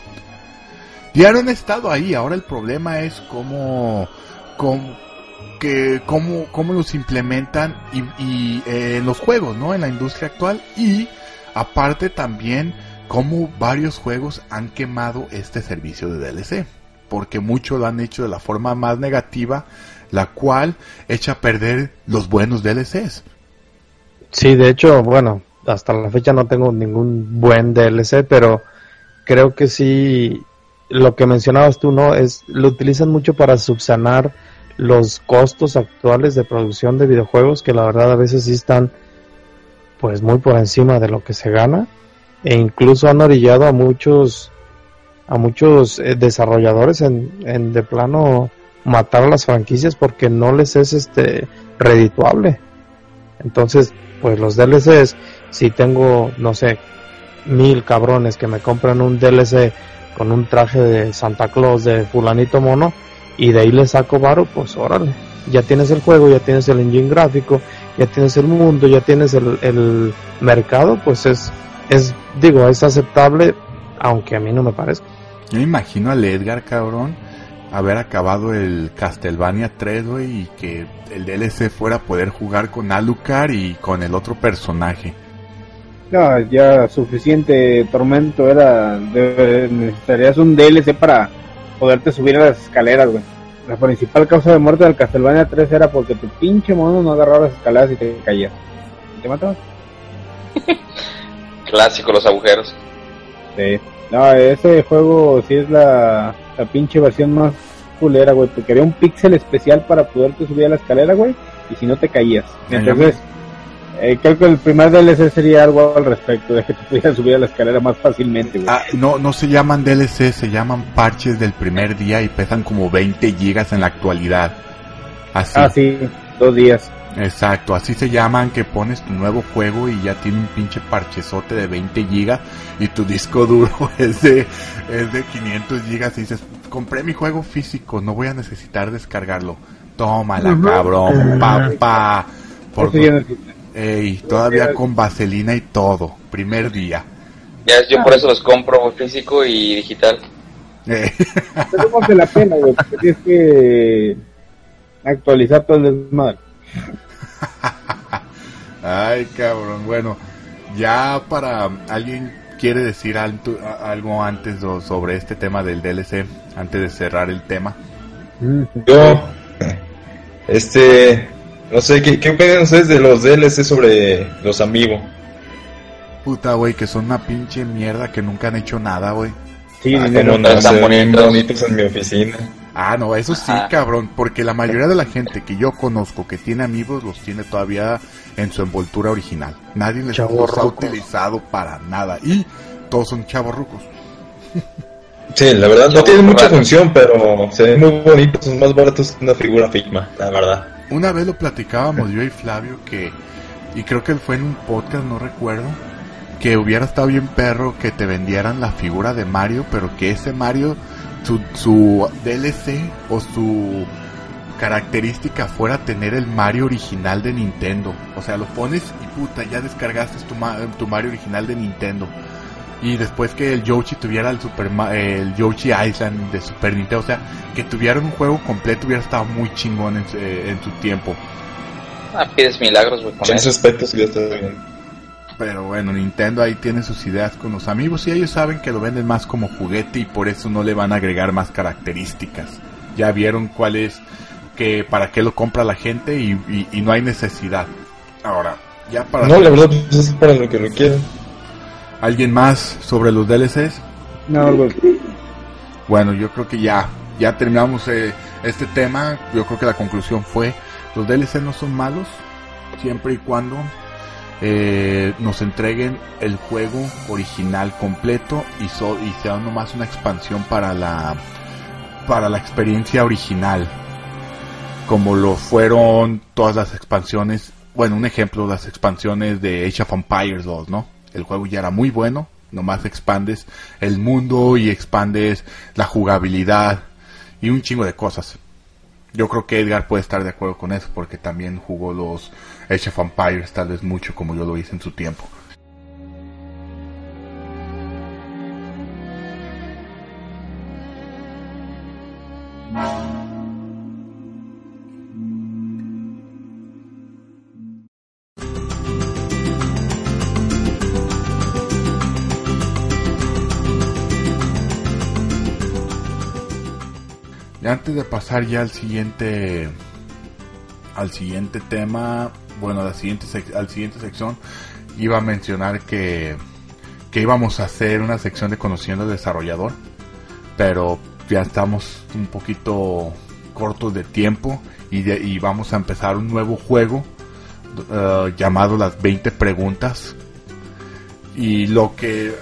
Ya han estado ahí, ahora el problema es cómo, cómo, que cómo, cómo los implementan y, y eh, los juegos, ¿no? En la industria actual y Aparte también cómo varios juegos han quemado este servicio de DLC, porque muchos lo han hecho de la forma más negativa, la cual echa a perder los buenos DLCs. Sí, de hecho, bueno, hasta la fecha no tengo ningún buen DLC, pero creo que sí, lo que mencionabas tú, ¿no? Es, lo utilizan mucho para subsanar los costos actuales de producción de videojuegos, que la verdad a veces sí están pues muy por encima de lo que se gana e incluso han orillado a muchos a muchos eh, desarrolladores en, de plano matar las franquicias porque no les es este redituable. Entonces pues los DLCs si tengo no sé mil cabrones que me compran un DLC con un traje de Santa Claus de fulanito mono y de ahí le saco varo pues órale ya tienes el juego ya tienes el engine gráfico ya tienes el mundo ya tienes el, el mercado pues es es, digo, es aceptable, aunque a mí no me parezca. Yo imagino al Edgar, cabrón, haber acabado el Castlevania 3, güey, y que el DLC fuera poder jugar con Alucard y con el otro personaje. No, ya suficiente tormento era. necesitarías un DLC para poderte subir a las escaleras, güey. La principal causa de muerte del Castlevania 3 era porque tu pinche mono no agarraba las escaleras y te caías. ¿Te matabas? Clásico, los agujeros. Sí. No, ese juego sí es la, la pinche versión más culera, güey. Porque quería un píxel especial para poderte subir a la escalera, güey. Y si no te caías. Entonces, eh, creo que el primer DLC sería algo al respecto, de que te pudieras subir a la escalera más fácilmente, güey. Ah, no, no se llaman DLC, se llaman parches del primer día y pesan como 20 gigas en la actualidad. Así. Ah, sí, dos días. Exacto, así se llaman que pones tu nuevo juego y ya tiene un pinche parchezote de 20 gigas y tu disco duro es de, es de 500 gigas y dices, compré mi juego físico, no voy a necesitar descargarlo. Tómala, cabrón, papá. Por Ey, todavía con vaselina y todo, primer día. Ya, yo por eso los compro físico y digital. Eh. Tenemos de la pena, güey, tienes que actualizar todo el desmadre. Ay, cabrón. Bueno, ya para alguien quiere decir algo antes sobre este tema del DLC, antes de cerrar el tema. Yo, este, no sé, ¿qué, qué opinan ustedes de los DLC sobre los amigos? Puta, güey, que son una pinche mierda que nunca han hecho nada, güey. Sí, ah, no, no, están bonitos en mi oficina. Ah, no, eso sí, cabrón, porque la mayoría de la gente que yo conozco que tiene amigos los tiene todavía en su envoltura original. Nadie les ha utilizado para nada y todos son chavos rucos. Sí, la verdad no tienen mucha función, pero se ven muy bonitos, son más baratos que una figura Figma, la verdad. Una vez lo platicábamos yo y Flavio que, y creo que fue en un podcast, no recuerdo, que hubiera estado bien perro que te vendieran la figura de Mario, pero que ese Mario su, su DLC o su característica fuera tener el Mario original de Nintendo. O sea, lo pones y puta, ya descargaste tu, tu Mario original de Nintendo. Y después que el Yoshi tuviera el Super el Yoshi Island de Super Nintendo, o sea, que tuviera un juego completo hubiera estado muy chingón en, en su tiempo. Ah, pides milagros, güey. En ese aspecto sí está bien. Pero bueno, Nintendo ahí tiene sus ideas con los amigos y ellos saben que lo venden más como juguete y por eso no le van a agregar más características. Ya vieron cuál es, que para qué lo compra la gente y, y, no hay necesidad. Ahora, ya para... No, la verdad pues, es para lo que lo quieren. ¿Alguien más sobre los DLCs? No, Bueno, yo creo que ya, ya terminamos eh, este tema. Yo creo que la conclusión fue, los DLCs no son malos, siempre y cuando eh, nos entreguen el juego original completo y, so, y sea nomás una expansión para la para la experiencia original como lo fueron todas las expansiones bueno un ejemplo las expansiones de Age of Empires 2 no el juego ya era muy bueno nomás expandes el mundo y expandes la jugabilidad y un chingo de cosas yo creo que Edgar puede estar de acuerdo con eso porque también jugó los Age of tal vez mucho como yo lo hice en su tiempo. De pasar ya al siguiente al siguiente tema, bueno, a la siguiente al siguiente sección iba a mencionar que que íbamos a hacer una sección de conociendo al desarrollador, pero ya estamos un poquito cortos de tiempo y, y vamos a empezar un nuevo juego uh, llamado las 20 preguntas. Y lo que,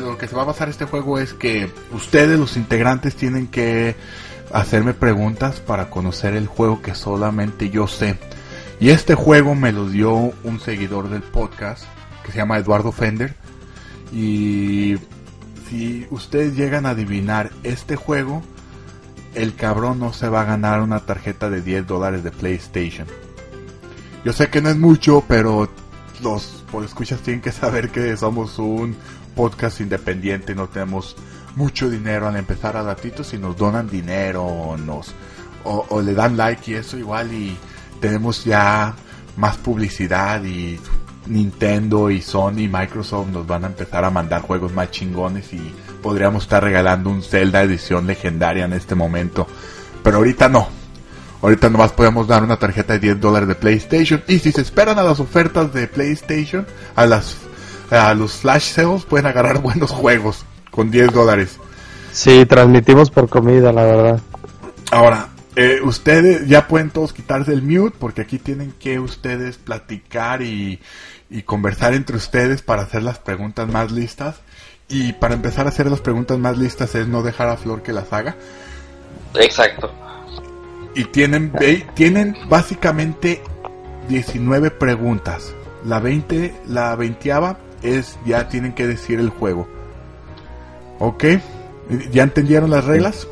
lo que se va a basar este juego es que ustedes, los integrantes, tienen que hacerme preguntas para conocer el juego que solamente yo sé. Y este juego me lo dio un seguidor del podcast que se llama Eduardo Fender. Y si ustedes llegan a adivinar este juego, el cabrón no se va a ganar una tarjeta de 10 dólares de PlayStation. Yo sé que no es mucho, pero los escuchas tienen que saber que somos un podcast independiente, no tenemos mucho dinero al empezar a ratitos y nos donan dinero o nos o, le dan like y eso igual y tenemos ya más publicidad y Nintendo y Sony y Microsoft nos van a empezar a mandar juegos más chingones y podríamos estar regalando un Zelda edición legendaria en este momento. Pero ahorita no, Ahorita nomás podemos dar una tarjeta de 10 dólares de PlayStation. Y si se esperan a las ofertas de PlayStation, a las a los flash sales, pueden agarrar buenos juegos con 10 dólares. Sí, transmitimos por comida, la verdad. Ahora, eh, ustedes ya pueden todos quitarse el mute porque aquí tienen que ustedes platicar y, y conversar entre ustedes para hacer las preguntas más listas. Y para empezar a hacer las preguntas más listas es no dejar a Flor que las haga. Exacto y tienen, tienen básicamente 19 preguntas. La 20, la 20 es ya tienen que decir el juego. ¿Ok? ¿Ya entendieron las reglas?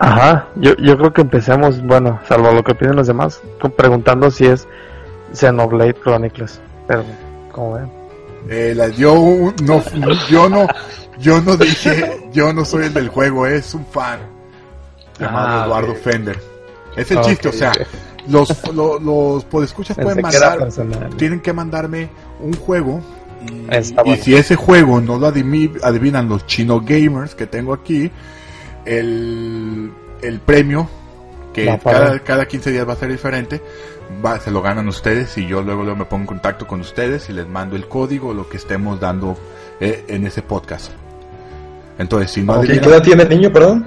Ajá, yo, yo creo que empecemos, bueno, salvo lo que piden los demás, preguntando si es Xenoblade Chronicles. Pero, como ven. Eh, yo no, yo no, yo no dije, yo no soy el del juego, es un fan llamado ah, Eduardo Fender. Es el chiste, o sea, los, los, los podescuchas pueden mandar, tienen que mandarme un juego y, si ese juego no lo adivinan los chino gamers que tengo aquí, el, el premio, que cada, cada 15 días va a ser diferente, va, se lo ganan ustedes y yo luego, luego me pongo en contacto con ustedes y les mando el código, lo que estemos dando eh, en ese podcast. Entonces, si no... ¿Qué edad tiene el niño, perdón?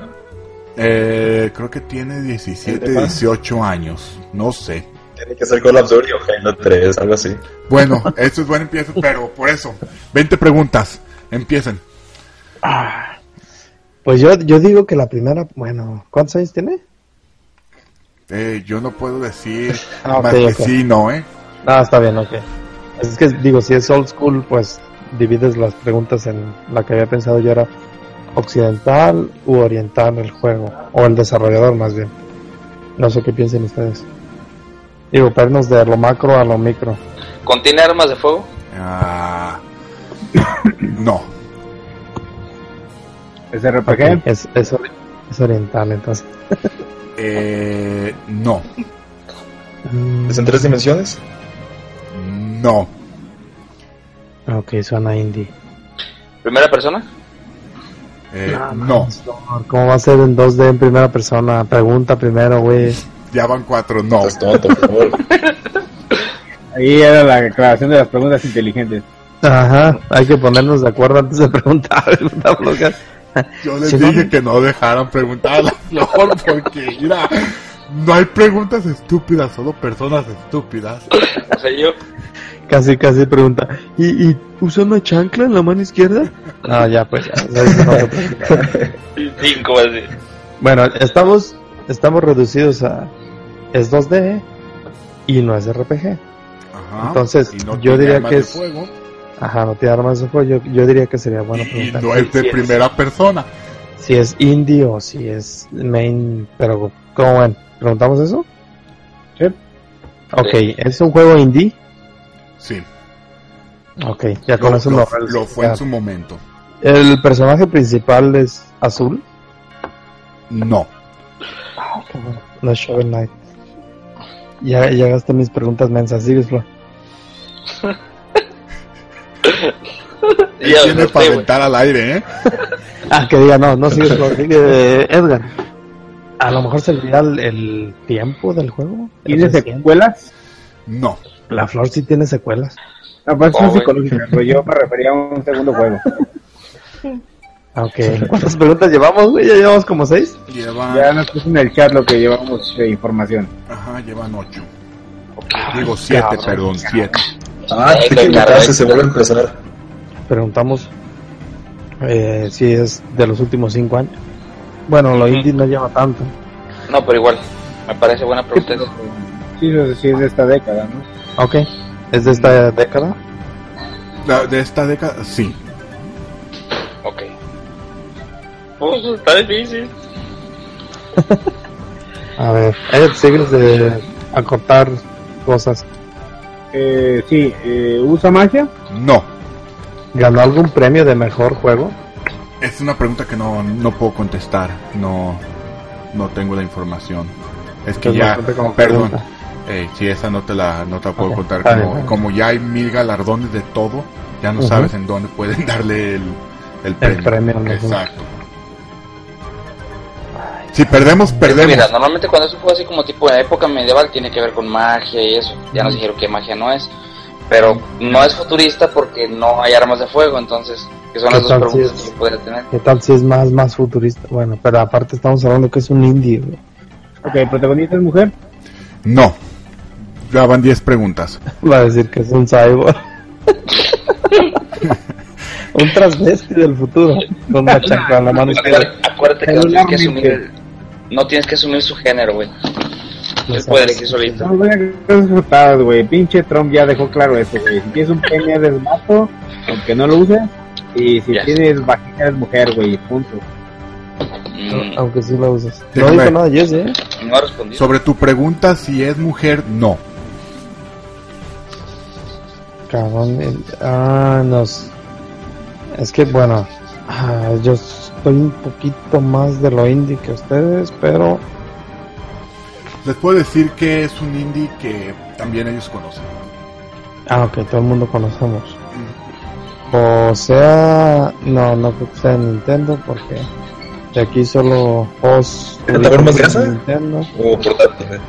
Eh, creo que tiene 17, 18 años. No sé. Tiene que ser Call of Duty o Halo 3, algo así. Bueno, esto es buen empiezo, pero por eso, 20 preguntas. Empiecen. Ah, pues yo, yo digo que la primera, bueno, ¿cuántos años tiene? Eh, yo no puedo decir ah, más que sí, no, ¿eh? Ah, está bien, ok. Es que digo, si es old school, pues divides las preguntas en la que había pensado yo era occidental u oriental el juego, o el desarrollador más bien. No sé qué piensen ustedes. Digo, pernos de lo macro a lo micro. ¿Contiene armas de fuego? Ah, no. ¿Es RPG? es, es, oriental entonces. eh, no. ¿Es en tres dimensiones? No. Ok, suena indie. ¿Primera persona? Eh, no. ¿Cómo va a ser en 2D en primera persona? Pregunta primero, güey. Ya van cuatro, no. Ahí era la declaración de las preguntas inteligentes. Ajá, hay que ponernos de acuerdo antes de preguntar. Yo les dije que no dejaran preguntar a la flor porque, mira, no hay preguntas estúpidas, solo personas estúpidas. O sea, yo, Casi, casi pregunta, ¿y, y usa una chancla en la mano izquierda? Ah, ya, pues ya. Cinco, Bueno, estamos, estamos reducidos a... Es 2D y no es RPG. Ajá, Entonces, yo diría que es... Ajá, no tiene armas de fuego. Yo, yo diría que sería bueno preguntar. Y no es de primera persona. Si es indie o si es main, pero ¿cómo ven? ¿Preguntamos eso? Sí. Ok, ¿es un juego indie? Sí. Ok, ya con eso lo, lo fue en su momento. ¿El personaje principal es azul? No. No es Shovel Knight. Ya, ya gasté mis preguntas mensas, sigues, Flo. tiene para aventar al aire, ¿eh? ah, que diga, no, no sigues, Flo, sigue Edgar. A lo mejor se olvida el, el tiempo del juego. ¿Tiene secuelas? No. La flor sí tiene secuelas. No, pues Oh, son güey. psicológicas, pero yo me refería a un segundo juego. Ok. ¿Cuántas preguntas llevamos, güey? ¿Ya llevamos como seis? Llevan, Ya nos puso en el chat lo que llevamos de información. ajá, llevan ocho. Digo siete, cabrón. perdón, siete. Ah, hay que claro, se vuelve a empezar. Preguntamos eh, si es de los últimos cinco años. Bueno, lo indie no lleva tanto. No, pero igual, me parece buena pregunta. esa. Sí, eso sí es de esta década, ¿no? Ok. ¿Es de esta década? La- de esta década, sí. Pues está difícil. A ver. Eh, sigues de acortar cosas. Eh, sí, eh, ¿usa magia? No. ¿Ganó algún premio de mejor juego? Es una pregunta que no, no puedo contestar. No, no tengo la información. Es que ya, perdón. pregunta. Eh, si esa no te la, no te la puedo contar. Como, como ya hay mil galardones de todo, ya no sabes en dónde pueden darle el, el premio. premio, ¿no? Exacto. Si perdemos, perdemos. Mira, normalmente cuando es un juego así como tipo de época medieval tiene que ver con magia y eso. Ya nos dijeron que magia no es. Pero no es futurista porque no hay armas de fuego, entonces, que son ¿Qué las dos tal preguntas si es- que podría tener. ¿Qué tal si es más, más futurista? Bueno, pero aparte estamos hablando que es un indie, güey. Ok, ¿protagonista es mujer? No. Ya van 10 preguntas. Va a decir que es un cyborg. un transvesti del futuro. Con una chancla en la mano izquierda. Acuérdate, acuérdate que que asumir el- no tienes que asumir su género, güey. Él puede elegir solito. No, güey, frutadas, güey. Pinche Trump ya dejó claro eso, güey. Si tienes un pene eres mato, aunque no lo uses. Y si Ya. tienes vagina eres mujer, güey. Punto. Mm, Aunque sí lo uses. No dijo nada, Jess, ¿eh? no ha respondido. Sobre tu pregunta, si es mujer, no. Cabrón. el- Ah, nos. Es que, bueno. Ah, yo estoy un poquito más de lo indie que ustedes, pero. Les puedo decir que es un indie que también ellos conocen. Ah, ok, todo el mundo conocemos. O sea, no, no creo que sea de Nintendo porque de aquí solo juegos ¿Plataformas de casa? Nintendo. O portátil. eh.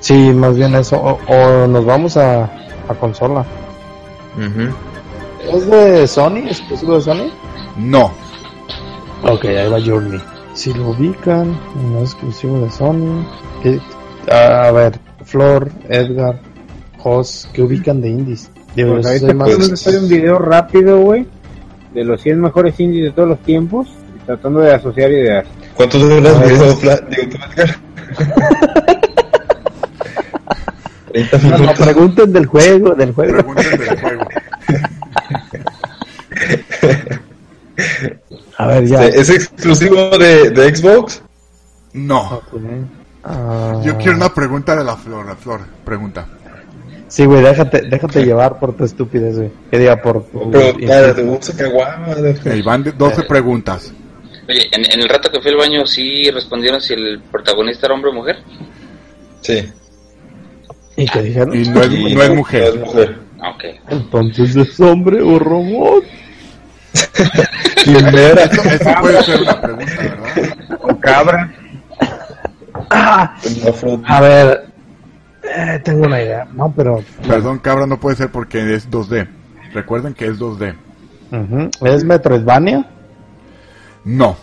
Sí, más bien eso. O, o nos vamos a, a consola. ¿Es de Sony? ¿Es exclusivo de Sony? No. Ok, ahí va Journey. Si lo ubican, no es exclusivo de Sony. ¿Qué- A ver, Flor, Edgar, Jos, ¿qué ubican de indies? Digo, Pues ahorita más- un video rápido, güey. De los 100 mejores indies de todos los tiempos. Tratando de asociar ideas. ¿Cuánto dura el Ah, video, es- Fla? Digo, tú, Edgar? 30 No, no, minutos. pregunten del juego, del juego. Pregunten del juego. A ver, ya. ¿Es exclusivo de, de Xbox? No. Ok. Ah, Yo quiero una pregunta de la flor. La flor, pregunta. Sí, güey, déjate, déjate llevar por tu estupidez, güey. Que diga por tu... Pero, claro, te gusta caguama. Eh, van de 12 preguntas. Oye, en, en el rato que fui al baño, ¿sí respondieron si el protagonista era hombre o mujer? Sí. ¿Y qué dijeron? Y no es, Y no es No mujer. es mujer. Ah, ok. Entonces es hombre o robot. Quimera. Eso, eso puede ser una pregunta, ¿verdad? O cabra. Ah, a ver, eh, tengo una idea. No, pero... Perdón, cabra, no puede ser porque es 2D. Recuerden que es 2D. Ujú. ¿Es Metroidvania? No.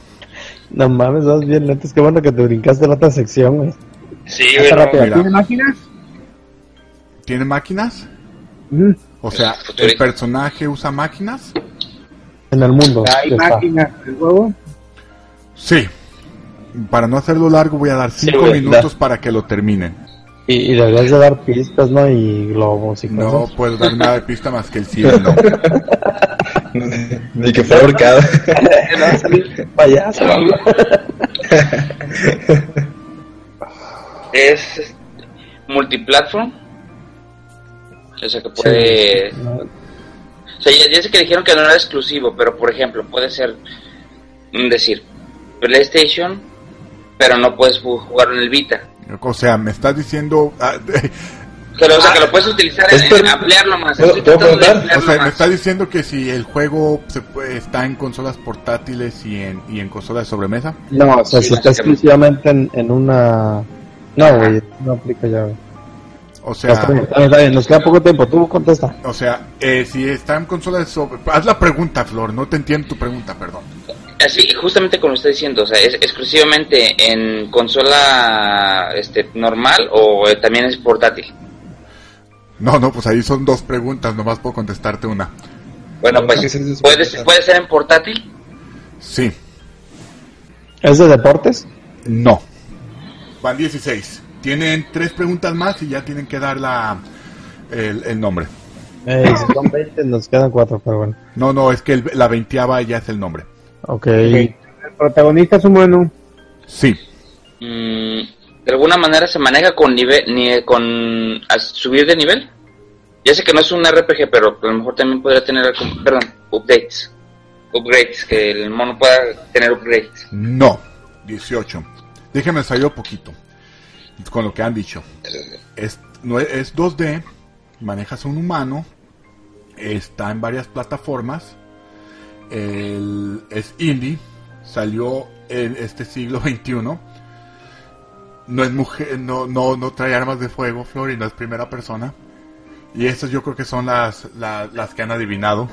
No mames, vas bien lento. Es que bueno que te brincaste la otra sección, güey. Sí. ¿Tiene máquinas? ¿Tiene máquinas? Ujú. O sea, ¿el personaje usa máquinas? En el mundo. ¿Hay máquinas del juego? Sí. Para no hacerlo largo, voy a dar 5 güey, minutos para que lo terminen. Y, y deberías de dar pistas, ¿no? Y globos y No cosas. puedo dar nada de pista más que el cielo. no. Ni que fuera ahorcada. No va a salir payaso. Es multiplatform. O sea que puede... No, O sea, ya, ya sé que dijeron que no era exclusivo, pero por ejemplo, puede ser, decir, PlayStation, pero no puedes ju- jugarlo en el Vita. O sea, me estás diciendo... ah, Pero, o sea, que lo puedes utilizar en, ampliarlo más. O sea, me está diciendo que si el juego se puede, está en consolas portátiles y en, y en consolas de sobremesa. No, o sea, si está exclusivamente en, en una... No, güey, no aplica ya, güey. O sea, nos queda poco tiempo, tú contesta. O sea, eh, si está en consolas sobre... Haz la pregunta, Flor, no te entiendo tu pregunta, perdón. Así, justamente como estoy diciendo, o sea, ¿es exclusivamente en consola este, normal o también es portátil? No, no, pues ahí son dos preguntas, nomás puedo contestarte una. Bueno, pues, ¿puede, ¿puede ser en portátil? Sí. ¿Es de deportes? No. Van 16. Tienen tres preguntas más y ya tienen que dar la, el, nombre. Eh, si son 20, nos quedan cuatro, pero bueno. No, no, es que la veinteava ya es el nombre. Ok. ¿El protagonista es humano? Sí. Mm, ¿De alguna manera se maneja con nivel, ni, con subir de nivel? Ya sé que no es un RPG, pero a lo mejor también podría tener, perdón, updates. Upgrades, que el mono pueda tener upgrades. No, 18. Déjeme salir un poquito con lo que han dicho. Es, no, es 2D, manejas un humano, está en varias plataformas el, es indie, salió en este siglo XXI. No es mujer, no, no, no trae armas de fuego, Flor, y no es primera persona. Y estas yo creo que son las, las, que han adivinado,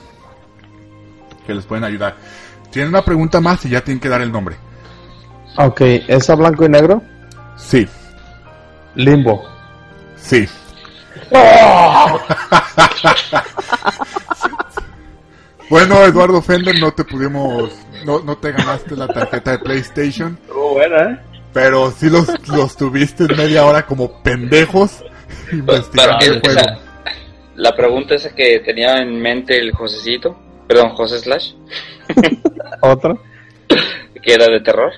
que les pueden ayudar. Tienen una pregunta más y ya tienen que dar el nombre. Ok, ¿es a blanco y negro? Sí. Limbo. Sí. ¡Oh! Bueno, Eduardo Fender, no te pudimos, no, no te ganaste la tarjeta de PlayStation. Estuvo buena, ¿eh? Pero sí los, los tuviste en media hora como pendejos investigando el juego. la pregunta esa que tenía en mente el Josecito, perdón, José Slash. ¿Otra? que era de terror,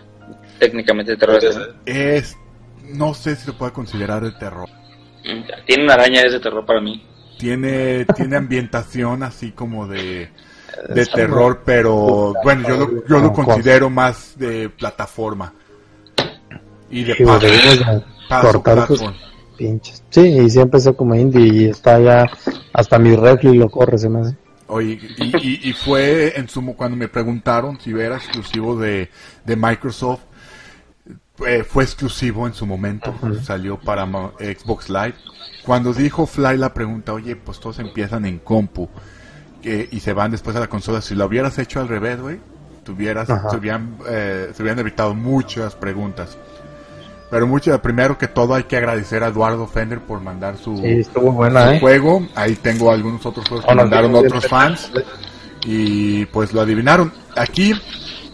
técnicamente de terror. Es, no sé si se puede considerar de terror. Tiene una araña, es de terror para mí. Tiene, tiene ambientación así como de de terror, pero bueno, yo lo, yo lo considero más de plataforma. Y de paso, pinches. Sí, y siempre es como indie y está ya hasta mi refli lo corre, se me hace. Oye, y, y, fue en sumo cuando me preguntaron si era exclusivo de, de Microsoft, eh, fue exclusivo en su momento, salió para Xbox Live. Cuando dijo Fly la pregunta, oye, pues todos empiezan en compu y se van después a la consola. Si lo hubieras hecho al revés, güey, tuvieras, se hubieran, eh, se hubieran evitado muchas preguntas. Pero mucho, primero que todo hay que agradecer a Eduardo Fender por mandar su, ¿eh? juego. Ahí tengo algunos otros juegos que mandaron otros fans. Y pues lo adivinaron. Aquí,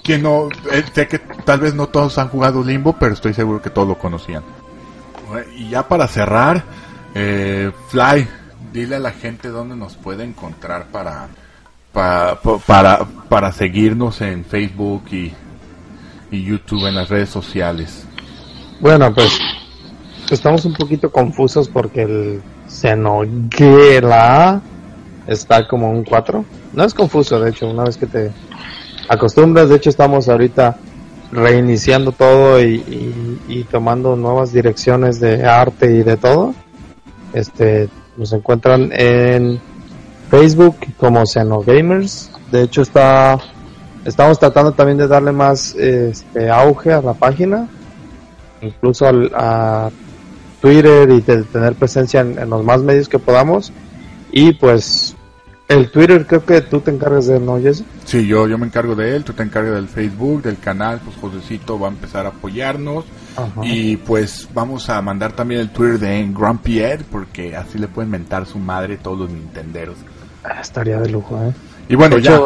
que no, eh, sé que tal vez no todos han jugado Limbo, pero estoy seguro que todos lo conocían. Y ya para cerrar, Fly, dile a la gente dónde nos puede encontrar para, para, para, seguirnos en Facebook y, y YouTube, en las redes sociales. Bueno, pues estamos un poquito confusos porque el Xenoguela está como un 4. No es confuso, de hecho, una vez que te acostumbras, de hecho estamos ahorita reiniciando todo y, y tomando nuevas direcciones de arte y de todo. Este, nos encuentran en Facebook como Gamers. De hecho, está estamos tratando también de darle más este, auge a la página, incluso al, a Twitter y de tener presencia en, los más medios que podamos. Y pues el Twitter creo que tú te encargas de él, ¿no, Jesse? Sí, yo, yo me encargo de él, tú te encargas del Facebook, del canal, pues Josecito va a empezar a apoyarnos. Y pues vamos a mandar también el Twitter de Grumpy Ed, porque así le pueden mentar su madre todos los nintenderos. Ah, estaría de lujo, ¿eh? Y bueno, ya.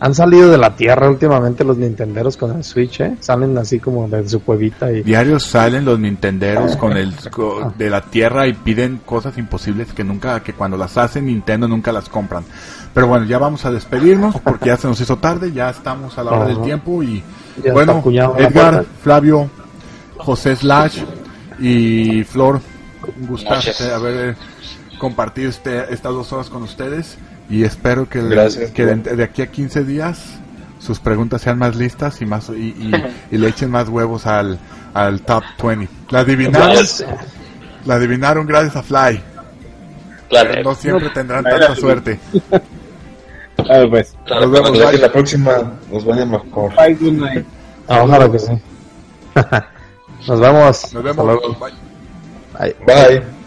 Han salido de la tierra últimamente los nintenderos con el Switch, ¿eh? Salen así como de su cuevita y... Diarios salen los nintenderos con el de la tierra y piden cosas imposibles que nunca, que cuando las hacen Nintendo nunca las compran. Pero bueno, ya vamos a despedirnos porque ya se nos hizo tarde, ya estamos a la hora del tiempo y... bueno, Edgar, Flavio, José Slash y Flor, un gustazo haber compartido este, estas dos horas con ustedes y espero que, que de, aquí a 15 días sus preguntas sean más listas y más y, le echen más huevos al, al top 20. La adivinaron, la adivinaron gracias a Fly. Claro. No siempre tendrán tanta suerte. A ver, pues. Claro, Nos vemos, que la próxima nos vaya mejor. Bye, good night. Ah, ojalá que sí. Nos vemos. Nos Hasta vemos. luego. Bye. Bye. Bye.